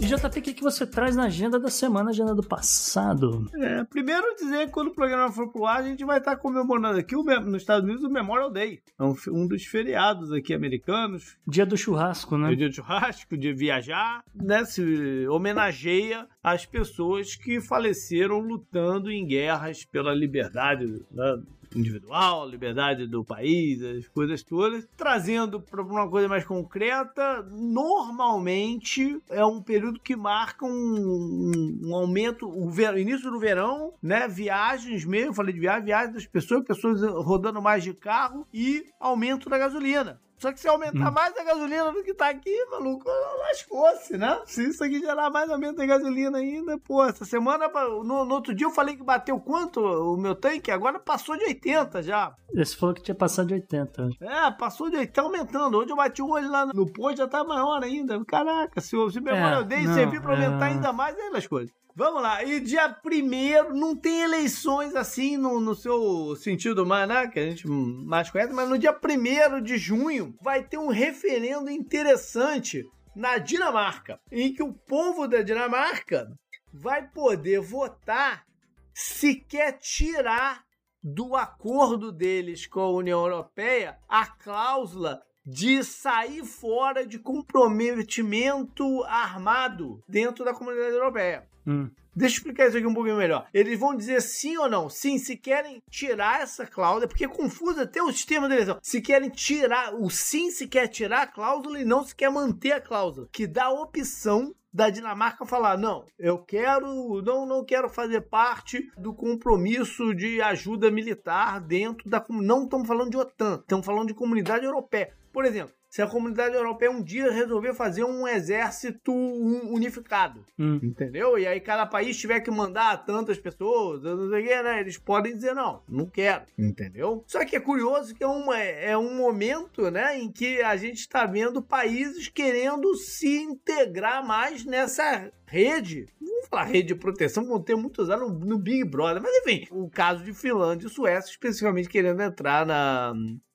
E JP, o que, que você traz na agenda da semana, agenda do passado? É, primeiro dizer que quando o programa for pro ar, a gente vai estar comemorando aqui o, nos Estados Unidos o Memorial Day. É um, um dos feriados aqui americanos. Dia do churrasco, É o né? dia de churrasco, de viajar, né? Se homenageia as pessoas que faleceram lutando em guerras pela liberdade né, individual, liberdade do país, as coisas todas. Trazendo para uma coisa mais concreta, normalmente é um período que marca um, um- um aumento, o ver- início do verão, né? Viagens mesmo, falei de viagem, viagens das pessoas, pessoas rodando mais de carro e aumento da gasolina. Só que se aumentar Hum. mais a gasolina do que tá aqui, maluco, lascou-se, né? Se isso aqui gerar mais aumento da gasolina ainda, pô, essa semana, no, no outro dia eu falei que bateu quanto o meu tanque, agora passou de 80 já. Esse falou que tinha passado de 80. É, passou de 80, tá aumentando. Hoje eu bati o olho lá no posto, já tá maior ainda. Caraca, se se Memorial É, Day não, servir pra aumentar é. ainda mais, aí as coisas. Vamos lá, e dia primeiro não tem eleições assim no, no seu sentido mais, né? Que a gente mais conhece, mas no dia primeiro de junho vai ter um referendo interessante na Dinamarca, em que o povo da Dinamarca vai poder votar se quer tirar do acordo deles com a União Europeia a cláusula de sair fora de comprometimento armado dentro da comunidade europeia. Hum. Deixa eu explicar isso aqui um pouquinho melhor. Eles vão dizer sim ou não. Sim, se querem tirar essa cláusula, porque é confuso até o sistema de eleição. Se querem tirar, o sim se quer tirar a cláusula e não se quer manter a cláusula, que dá a opção da Dinamarca falar não, eu quero, não, não quero fazer parte do compromisso de ajuda militar dentro da não estamos falando de OTAN, estamos falando de comunidade europeia. Por exemplo, se a comunidade europeia um dia resolver fazer um exército un- unificado, Hum. Entendeu? E aí cada país tiver que mandar tantas pessoas, não sei o que, né? Eles podem dizer não, não quero. Entendeu? Só que é curioso que é, uma, é um momento, né, em que a gente está vendo países querendo se integrar mais nessa rede. Vou falar rede de proteção, vão ter muitos anos no, no Big Brother, mas enfim, o caso de Finlândia e Suécia, especificamente querendo entrar na,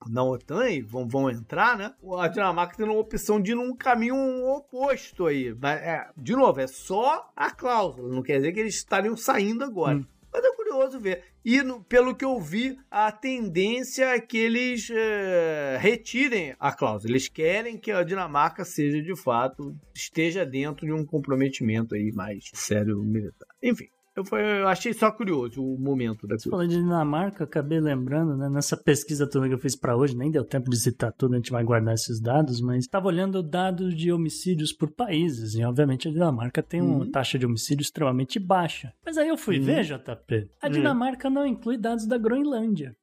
na OTAN e vão, vão entrar, né? A Dinamarca tendo uma opção de ir num caminho oposto aí. Mas, é, de novo, é só a cláusula, não quer dizer que eles estariam saindo agora. Hum. Curioso ver. E no- pelo que eu vi, a tendência é que eles é, retirem a cláusula. Eles querem que a Dinamarca seja de fato, esteja dentro de um comprometimento aí mais sério militar. Enfim. Eu, foi, eu achei só curioso o momento da falou de Dinamarca, acabei lembrando, né? Nessa pesquisa toda que eu fiz para hoje, nem deu tempo de citar tudo, a gente vai guardar esses dados, mas estava olhando dados de homicídios por países, e obviamente a Dinamarca tem uma Uhum. taxa de homicídio extremamente baixa. Mas aí eu fui Uhum. ver, JP, a Uhum. Dinamarca não inclui dados da Groenlândia.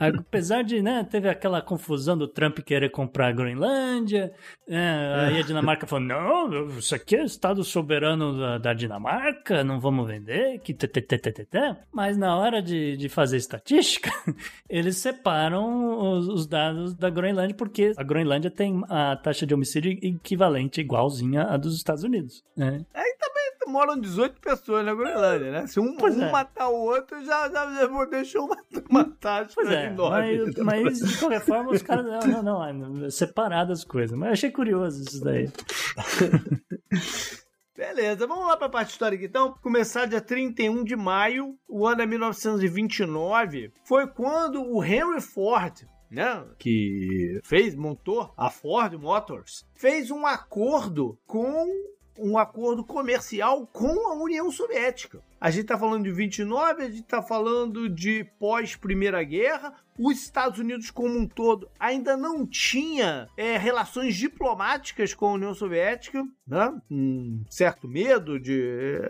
Apesar de, né, teve aquela confusão do Trump querer comprar a Groenlândia, é, aí a Dinamarca falou, não, isso aqui é Estado soberano da, da Dinamarca, não vamos vender, que tê. Mas na hora de, de fazer estatística, [LAUGHS] eles separam os, os dados da Groenlândia, porque a Groenlândia tem a taxa de homicídio equivalente, igualzinha à dos Estados Unidos, né? Moram 18 pessoas na Groenlândia, né? Se um, um é. matar o outro, já, já, já deixou uma, uma taxa Pois é, enorme. mas, mas de qualquer forma os caras, não, não, não, é separado as coisas. Mas eu achei curioso isso daí. [LAUGHS] Beleza, vamos lá para a parte histórica então. Começar dia 31 de maio, o ano é 1929. Foi quando o Henry Ford, né, que fez, montou a Ford Motors, fez um acordo com um acordo comercial com a União Soviética. A gente está falando de 29, a gente está falando de pós-Primeira Guerra. Os Estados Unidos, como um todo, ainda não tinha é, relações diplomáticas com a União Soviética, né? um certo medo de,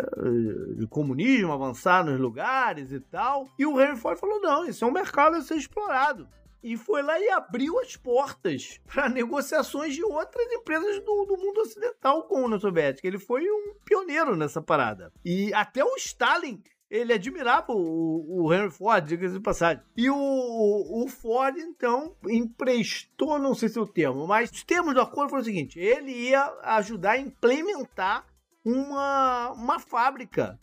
de comunismo avançar nos lugares e tal. E o Henry Ford falou: não, isso é um mercado a ser explorado e foi lá e abriu as portas para negociações de outras empresas do, do, mundo ocidental com a União Soviética. Ele foi um pioneiro nessa parada. E até o Stalin. Ele admirava o, o Henry Ford, diga-se de passagem. E o, o, Ford, então, emprestou, não sei se é o termo, mas os termos do acordo foram o seguinte: ele ia ajudar a implementar uma, uma fábrica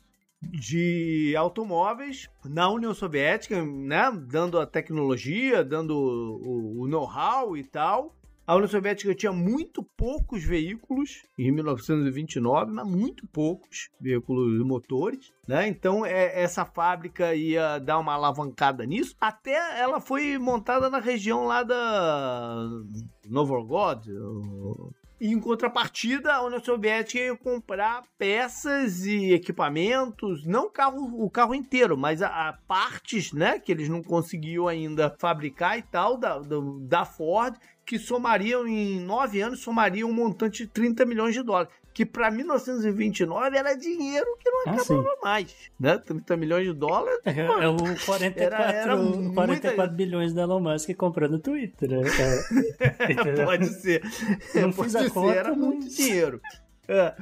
de automóveis na União Soviética, né? Dando a tecnologia, dando o, o know-how e tal. A União Soviética tinha muito poucos veículos em 1929, mas muito poucos veículos motores, né? Então é, essa fábrica ia dar uma alavancada nisso. Até ela foi montada na região lá da Novgorod, e em contrapartida, a União Soviética ia comprar peças e equipamentos, não o carro, o carro inteiro, mas a, a partes, né, que eles não conseguiam ainda fabricar e tal, da, da, da Ford, que somariam em nove anos, somariam um montante de 30 milhões de dólares. Que para 1929 era dinheiro que não acabava ah, mais. Né? 30 milhões de dólares. É, é o 44, era, era 44 muita... bilhões da Elon Musk comprando Twitter. [LAUGHS] É. Pode ser. Não Pode fiz a ser, conta, era mas... muito dinheiro. É.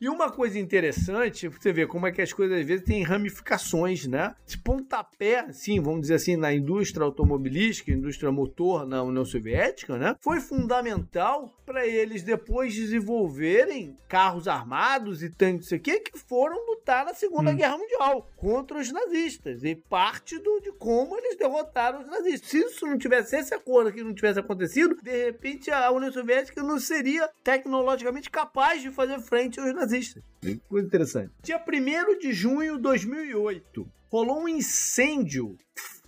E uma coisa interessante, você vê como é que as coisas às vezes têm ramificações, né? Esse pontapé, sim, vamos dizer assim, na indústria automobilística, indústria motor na União Soviética, né? Foi fundamental para eles depois desenvolverem carros armados e tanques aqui que foram lutar na Segunda hum. Guerra Mundial contra os nazistas. E parte do, de como eles derrotaram os nazistas. Se isso não tivesse, esse acordo aqui não tivesse acontecido, de repente a União Soviética não seria tecnologicamente capaz de fazer frente aos nazistas. Coisa interessante. Dia 1 de junho de 2008, rolou um incêndio,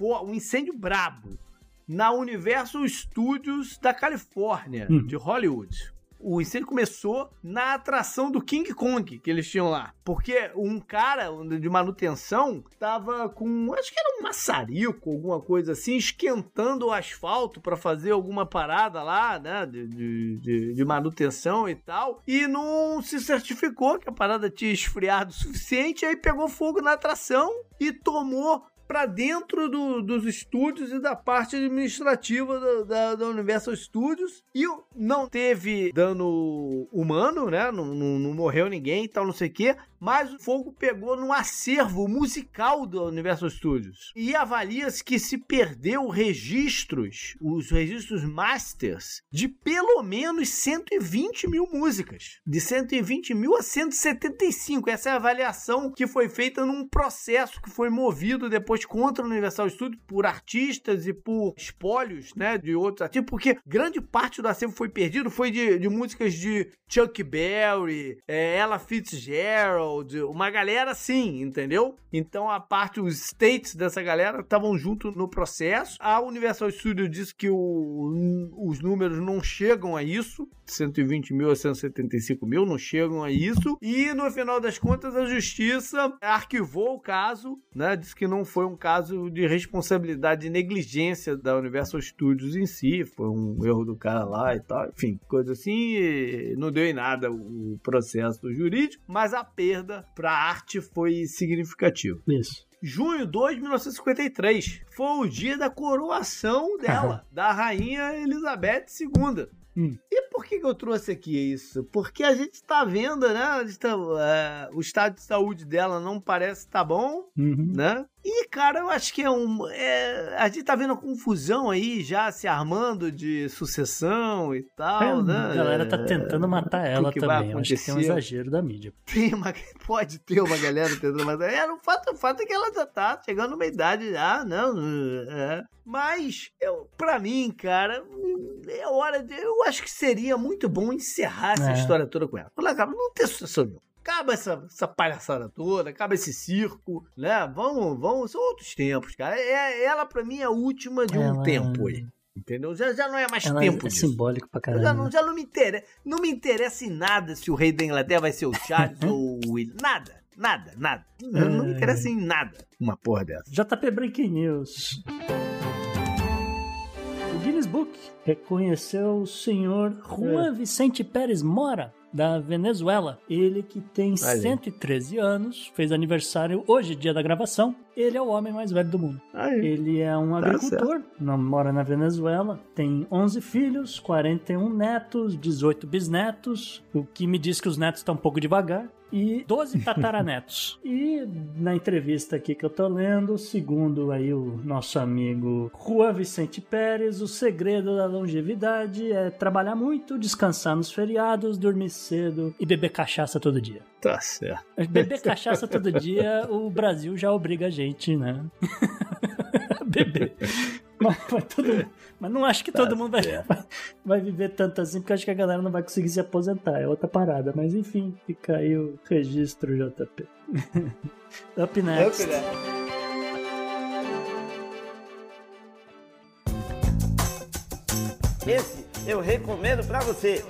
um incêndio brabo, na Universal Studios da Califórnia, hum. de Hollywood. O incêndio começou na atração do King Kong que eles tinham lá. Porque um cara de manutenção tava com, acho que era um maçarico, alguma coisa assim, esquentando o asfalto para fazer alguma parada lá, né, de, de, de, manutenção e tal. E não se certificou que a parada tinha esfriado o suficiente, aí pegou fogo na atração e tomou para dentro do, dos estúdios e da parte administrativa da, da, da, Universal Studios e não teve dano humano, né? Não, não, não morreu ninguém e tal, não sei o quê. Mas o fogo pegou no acervo musical da Universal Studios. E avalia-se que se perdeu registros, os registros masters, de pelo menos 120 mil músicas. De 120 mil a 175. Essa é a avaliação que foi feita num processo que foi movido depois contra a Universal Studios por artistas e por espólios, né, de outros artistas, porque grande parte do acervo foi perdido, foi de, de músicas de Chuck Berry, é, Ella Fitzgerald, uma galera assim, entendeu? Então a parte, os states dessa galera estavam junto no processo. A Universal Studios disse que o, os números não chegam a isso, 120 mil a 175 mil, não chegam a isso. E no final das contas, a justiça arquivou o caso, né? Disse que não foi um caso de responsabilidade e negligência da Universal Studios em si, foi um erro do cara lá e tal, enfim, coisa assim. Não deu em nada o processo jurídico, mas a perda para a arte foi significativa. Isso. Junho 2 de 1953 foi o dia da coroação [LAUGHS] dela, da rainha Elizabeth II. Hum. E por que, que eu trouxe aqui isso? Porque a gente está vendo, né? tá, é, o estado de saúde dela não parece estar bom, Uhum. né? E, cara, eu acho que é um. é, a gente tá vendo a confusão aí já se armando de sucessão e tal, É, né? a galera tá tentando matar ela que vai também. Eu acho que tem um exagero da mídia. Tem uma, pode ter uma galera tentando matar. É, o fato, o fato é que ela já tá chegando numa idade já, não. É. Mas, eu, pra mim, cara, é hora de. Eu acho que seria muito bom encerrar essa É. história toda com ela. Não ter sucessão nenhuma. Acaba essa, essa palhaçada toda, acaba esse circo, né? Vamos, vamos, são outros tempos, cara. É, ela, pra mim, é a última de um Ela- tempo aí. Entendeu? Já, já não é mais Ela tempo é disso. simbólico pra caralho. já não, já não me interessa. Não me interessa em nada se o rei da Inglaterra vai ser o Charles ou o William. Nada, nada, nada. Não, não me interessa em nada uma porra dessa. JP Breaking News. O Guinness Book reconheceu o senhor Juan Vicente Pérez Mora, da Venezuela. Ele que tem Olha. 113 anos, fez aniversário hoje, dia da gravação. Ele é o homem mais velho do mundo. Aí. Ele é um Tá agricultor, não mora na Venezuela, tem 11 filhos, 41 netos, 18 bisnetos, o que me diz que os netos estão um pouco devagar, e 12 [LAUGHS] tataranetos. e na entrevista aqui que eu tô lendo, segundo aí o nosso amigo Juan Vicente Pérez, o segredo da longevidade é trabalhar muito, descansar nos feriados, dormir cedo e beber cachaça todo dia. Tá certo. Beber cachaça todo dia, o Brasil já obriga a gente, né? a [LAUGHS] beber. Mas, mas todo- mas não acho que todo mundo vai, vai, vai viver tanto assim, porque acho que a galera não vai conseguir se aposentar. É outra parada. Mas enfim, fica aí o registro JP. [LAUGHS] Up next. Esse eu recomendo pra você.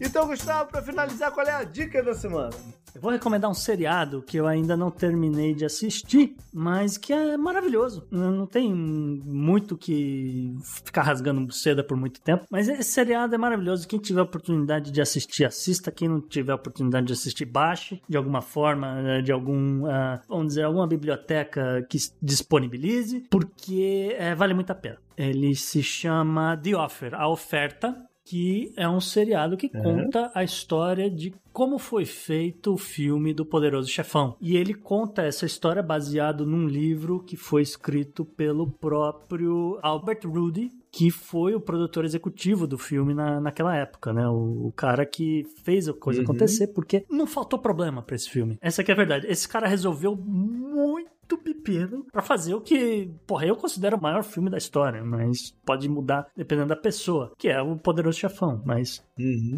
Então, Gustavo, pra finalizar, qual é a dica da semana? Eu vou recomendar um seriado que eu ainda não terminei de assistir, mas que é maravilhoso. Não tem muito que ficar rasgando seda por muito tempo, mas esse seriado é maravilhoso. Quem tiver oportunidade de assistir, assista. Quem não tiver oportunidade de assistir, baixe de alguma forma, eh, de algum, ah, vamos dizer, alguma biblioteca que disponibilize, porque eh, vale muito a pena. Ele se chama The Offer, a oferta que é um seriado que conta a história de como foi feito o filme do Poderoso Chefão. E ele conta essa história baseado num livro que foi escrito pelo próprio Albert Rudy, que foi o produtor executivo do filme na, naquela época, né? O, o cara que fez a coisa acontecer, porque não faltou problema pra esse filme. Essa que é a verdade. Esse cara resolveu muito pepino pra fazer o que, porra, eu considero o maior filme da história, mas pode mudar dependendo da pessoa, que é o Poderoso Chefão, mas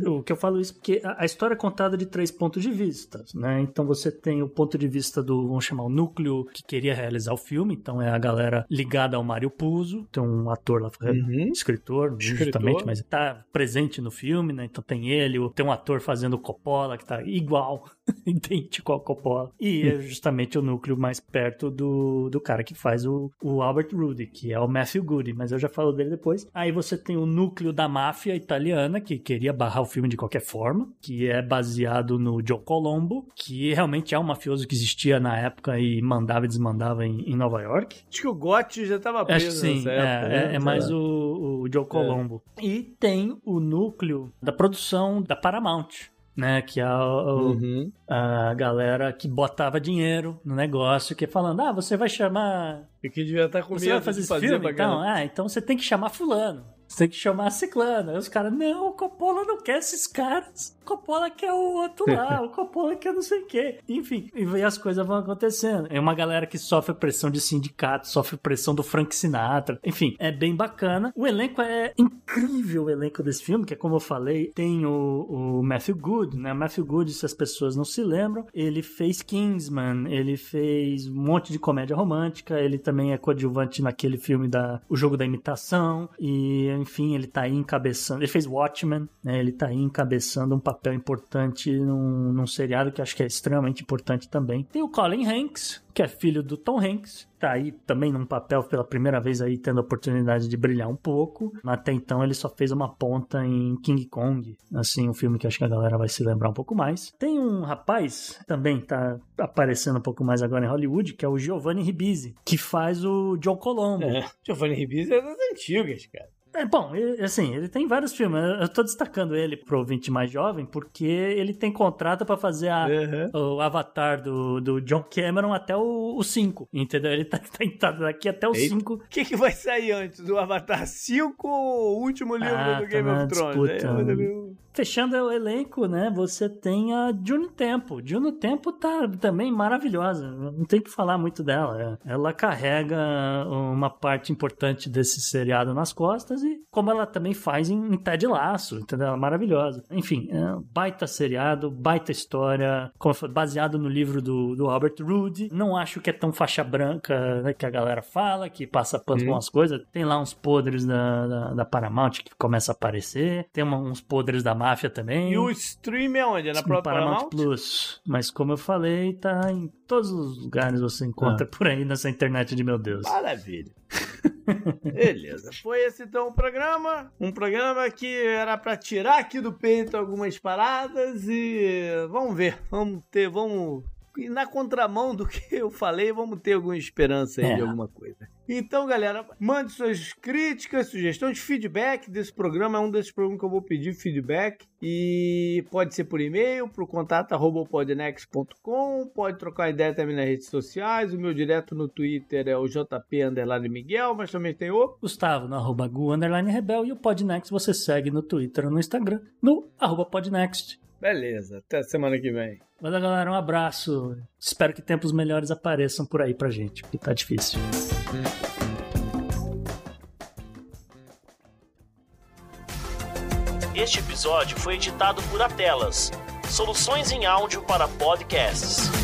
o que eu falo isso porque a, história é contada de três pontos de vista, né? Então você tem o ponto de vista do, vamos chamar, o núcleo que queria realizar o filme, então é a galera ligada ao Mário Puzo, tem um ator lá, escritor, justamente, mas tá presente no filme, né? Então tem ele, tem um ator fazendo Coppola que tá igual, idêntico ao Coppola, e é justamente o núcleo mais perto do, do cara que faz o, o Albert Rudy, que é o Matthew Goody, mas eu já falo dele depois. Aí você tem o núcleo da máfia italiana, que queria barrar o filme de qualquer forma, que é baseado no Joe Colombo, que realmente é um mafioso que existia na época e mandava e desmandava em, em Nova York. Acho que o Gotti já tava Acho preso que sim, nessa é, época. é- né? é Sei mais o, o Joe Colombo. E tem o núcleo da produção da Paramount, né? Que é o- Uhum. A galera que botava dinheiro no negócio, que falando, ah, você vai chamar... E que devia estar com Você vai fazer esse fazer filme, então? Ah, então você tem que chamar fulano. Você tem que chamar a ciclana. Aí os caras, não, o Coppola não quer esses caras. O Coppola quer o outro lá, [LAUGHS] o Coppola quer não sei o quê. Enfim, e as coisas vão acontecendo. É uma galera que sofre pressão de sindicato, sofre pressão do Frank Sinatra. Enfim, é bem bacana. O elenco é incrível, o elenco desse filme, que é como eu falei, tem o, o Matthew Good, né? Matthew Good, se as pessoas não se lembram, ele fez Kingsman, ele fez um monte de comédia romântica, ele também é coadjuvante naquele filme da O Jogo da Imitação, e enfim, ele tá aí encabeçando, ele fez Watchmen, né? Ele tá aí encabeçando um papel importante num, num seriado que acho que é extremamente importante também. Tem o Colin Hanks, que é filho do Tom Hanks, tá aí também num papel pela primeira vez aí tendo a oportunidade de brilhar um pouco. Até então ele só fez uma ponta em King Kong, assim, um filme que acho que a galera vai se lembrar um pouco mais. Tem um rapaz também tá aparecendo um pouco mais agora em Hollywood, que é o Giovanni Ribisi, que faz o John Colombo. É, Giovanni Ribisi é das antigas, cara. É, bom, assim, ele tem vários filmes. Eu tô destacando ele pro ouvinte mais jovem porque ele tem contrato para fazer a, uhum. o Avatar do, do John Cameron até o 5, entendeu? Ele tá, [LAUGHS] tá, daqui até o 5. O que, que vai sair antes, do Avatar 5 ou o último livro ah, do Game tá of Thrones? É, Fechando o elenco, né, você tem a Juno Tempo. Juno Tempo tá também maravilhosa, não tem que falar muito dela. Ela carrega uma parte importante desse seriado nas costas como ela também faz em, em Ted Laço, entendeu? Ela é maravilhosa. Enfim, é um baita seriado, baita história, baseado no livro do, do Albert Rude. Não acho que é tão faixa branca né, que a galera fala, que passa pano com as coisas. Tem lá uns podres da, da, da Paramount que começa a aparecer. Tem uma, uns podres da máfia também. E o stream é onde? É na própria Paramount? Paramount Plus. Mas como eu falei, tá em todos os lugares você encontra ah. por aí nessa internet de meu Deus. Maravilha. [LAUGHS] Beleza. Foi esse então o programa. Um programa que era para tirar aqui do peito algumas paradas e vamos ver. Vamos ter, vamos e na contramão do que eu falei, vamos ter alguma esperança aí é. de alguma coisa. Então, galera, mande suas críticas, sugestões, feedback desse programa. É um desses programas que eu vou pedir feedback. E pode ser por e-mail, pro contato arroba podnext.com. Pode trocar ideia também nas redes sociais. O meu direto no Twitter é o JP Underline Miguel, mas também tem o Gustavo no arroba Gu Underline Rebel. E o Podnext você segue no Twitter ou no Instagram, no arroba Podnext. Beleza, até semana que vem. Valeu, galera. Um abraço. Espero que tempos melhores apareçam por aí pra gente, porque tá difícil. Este episódio foi editado por Atelas, soluções em áudio para podcasts.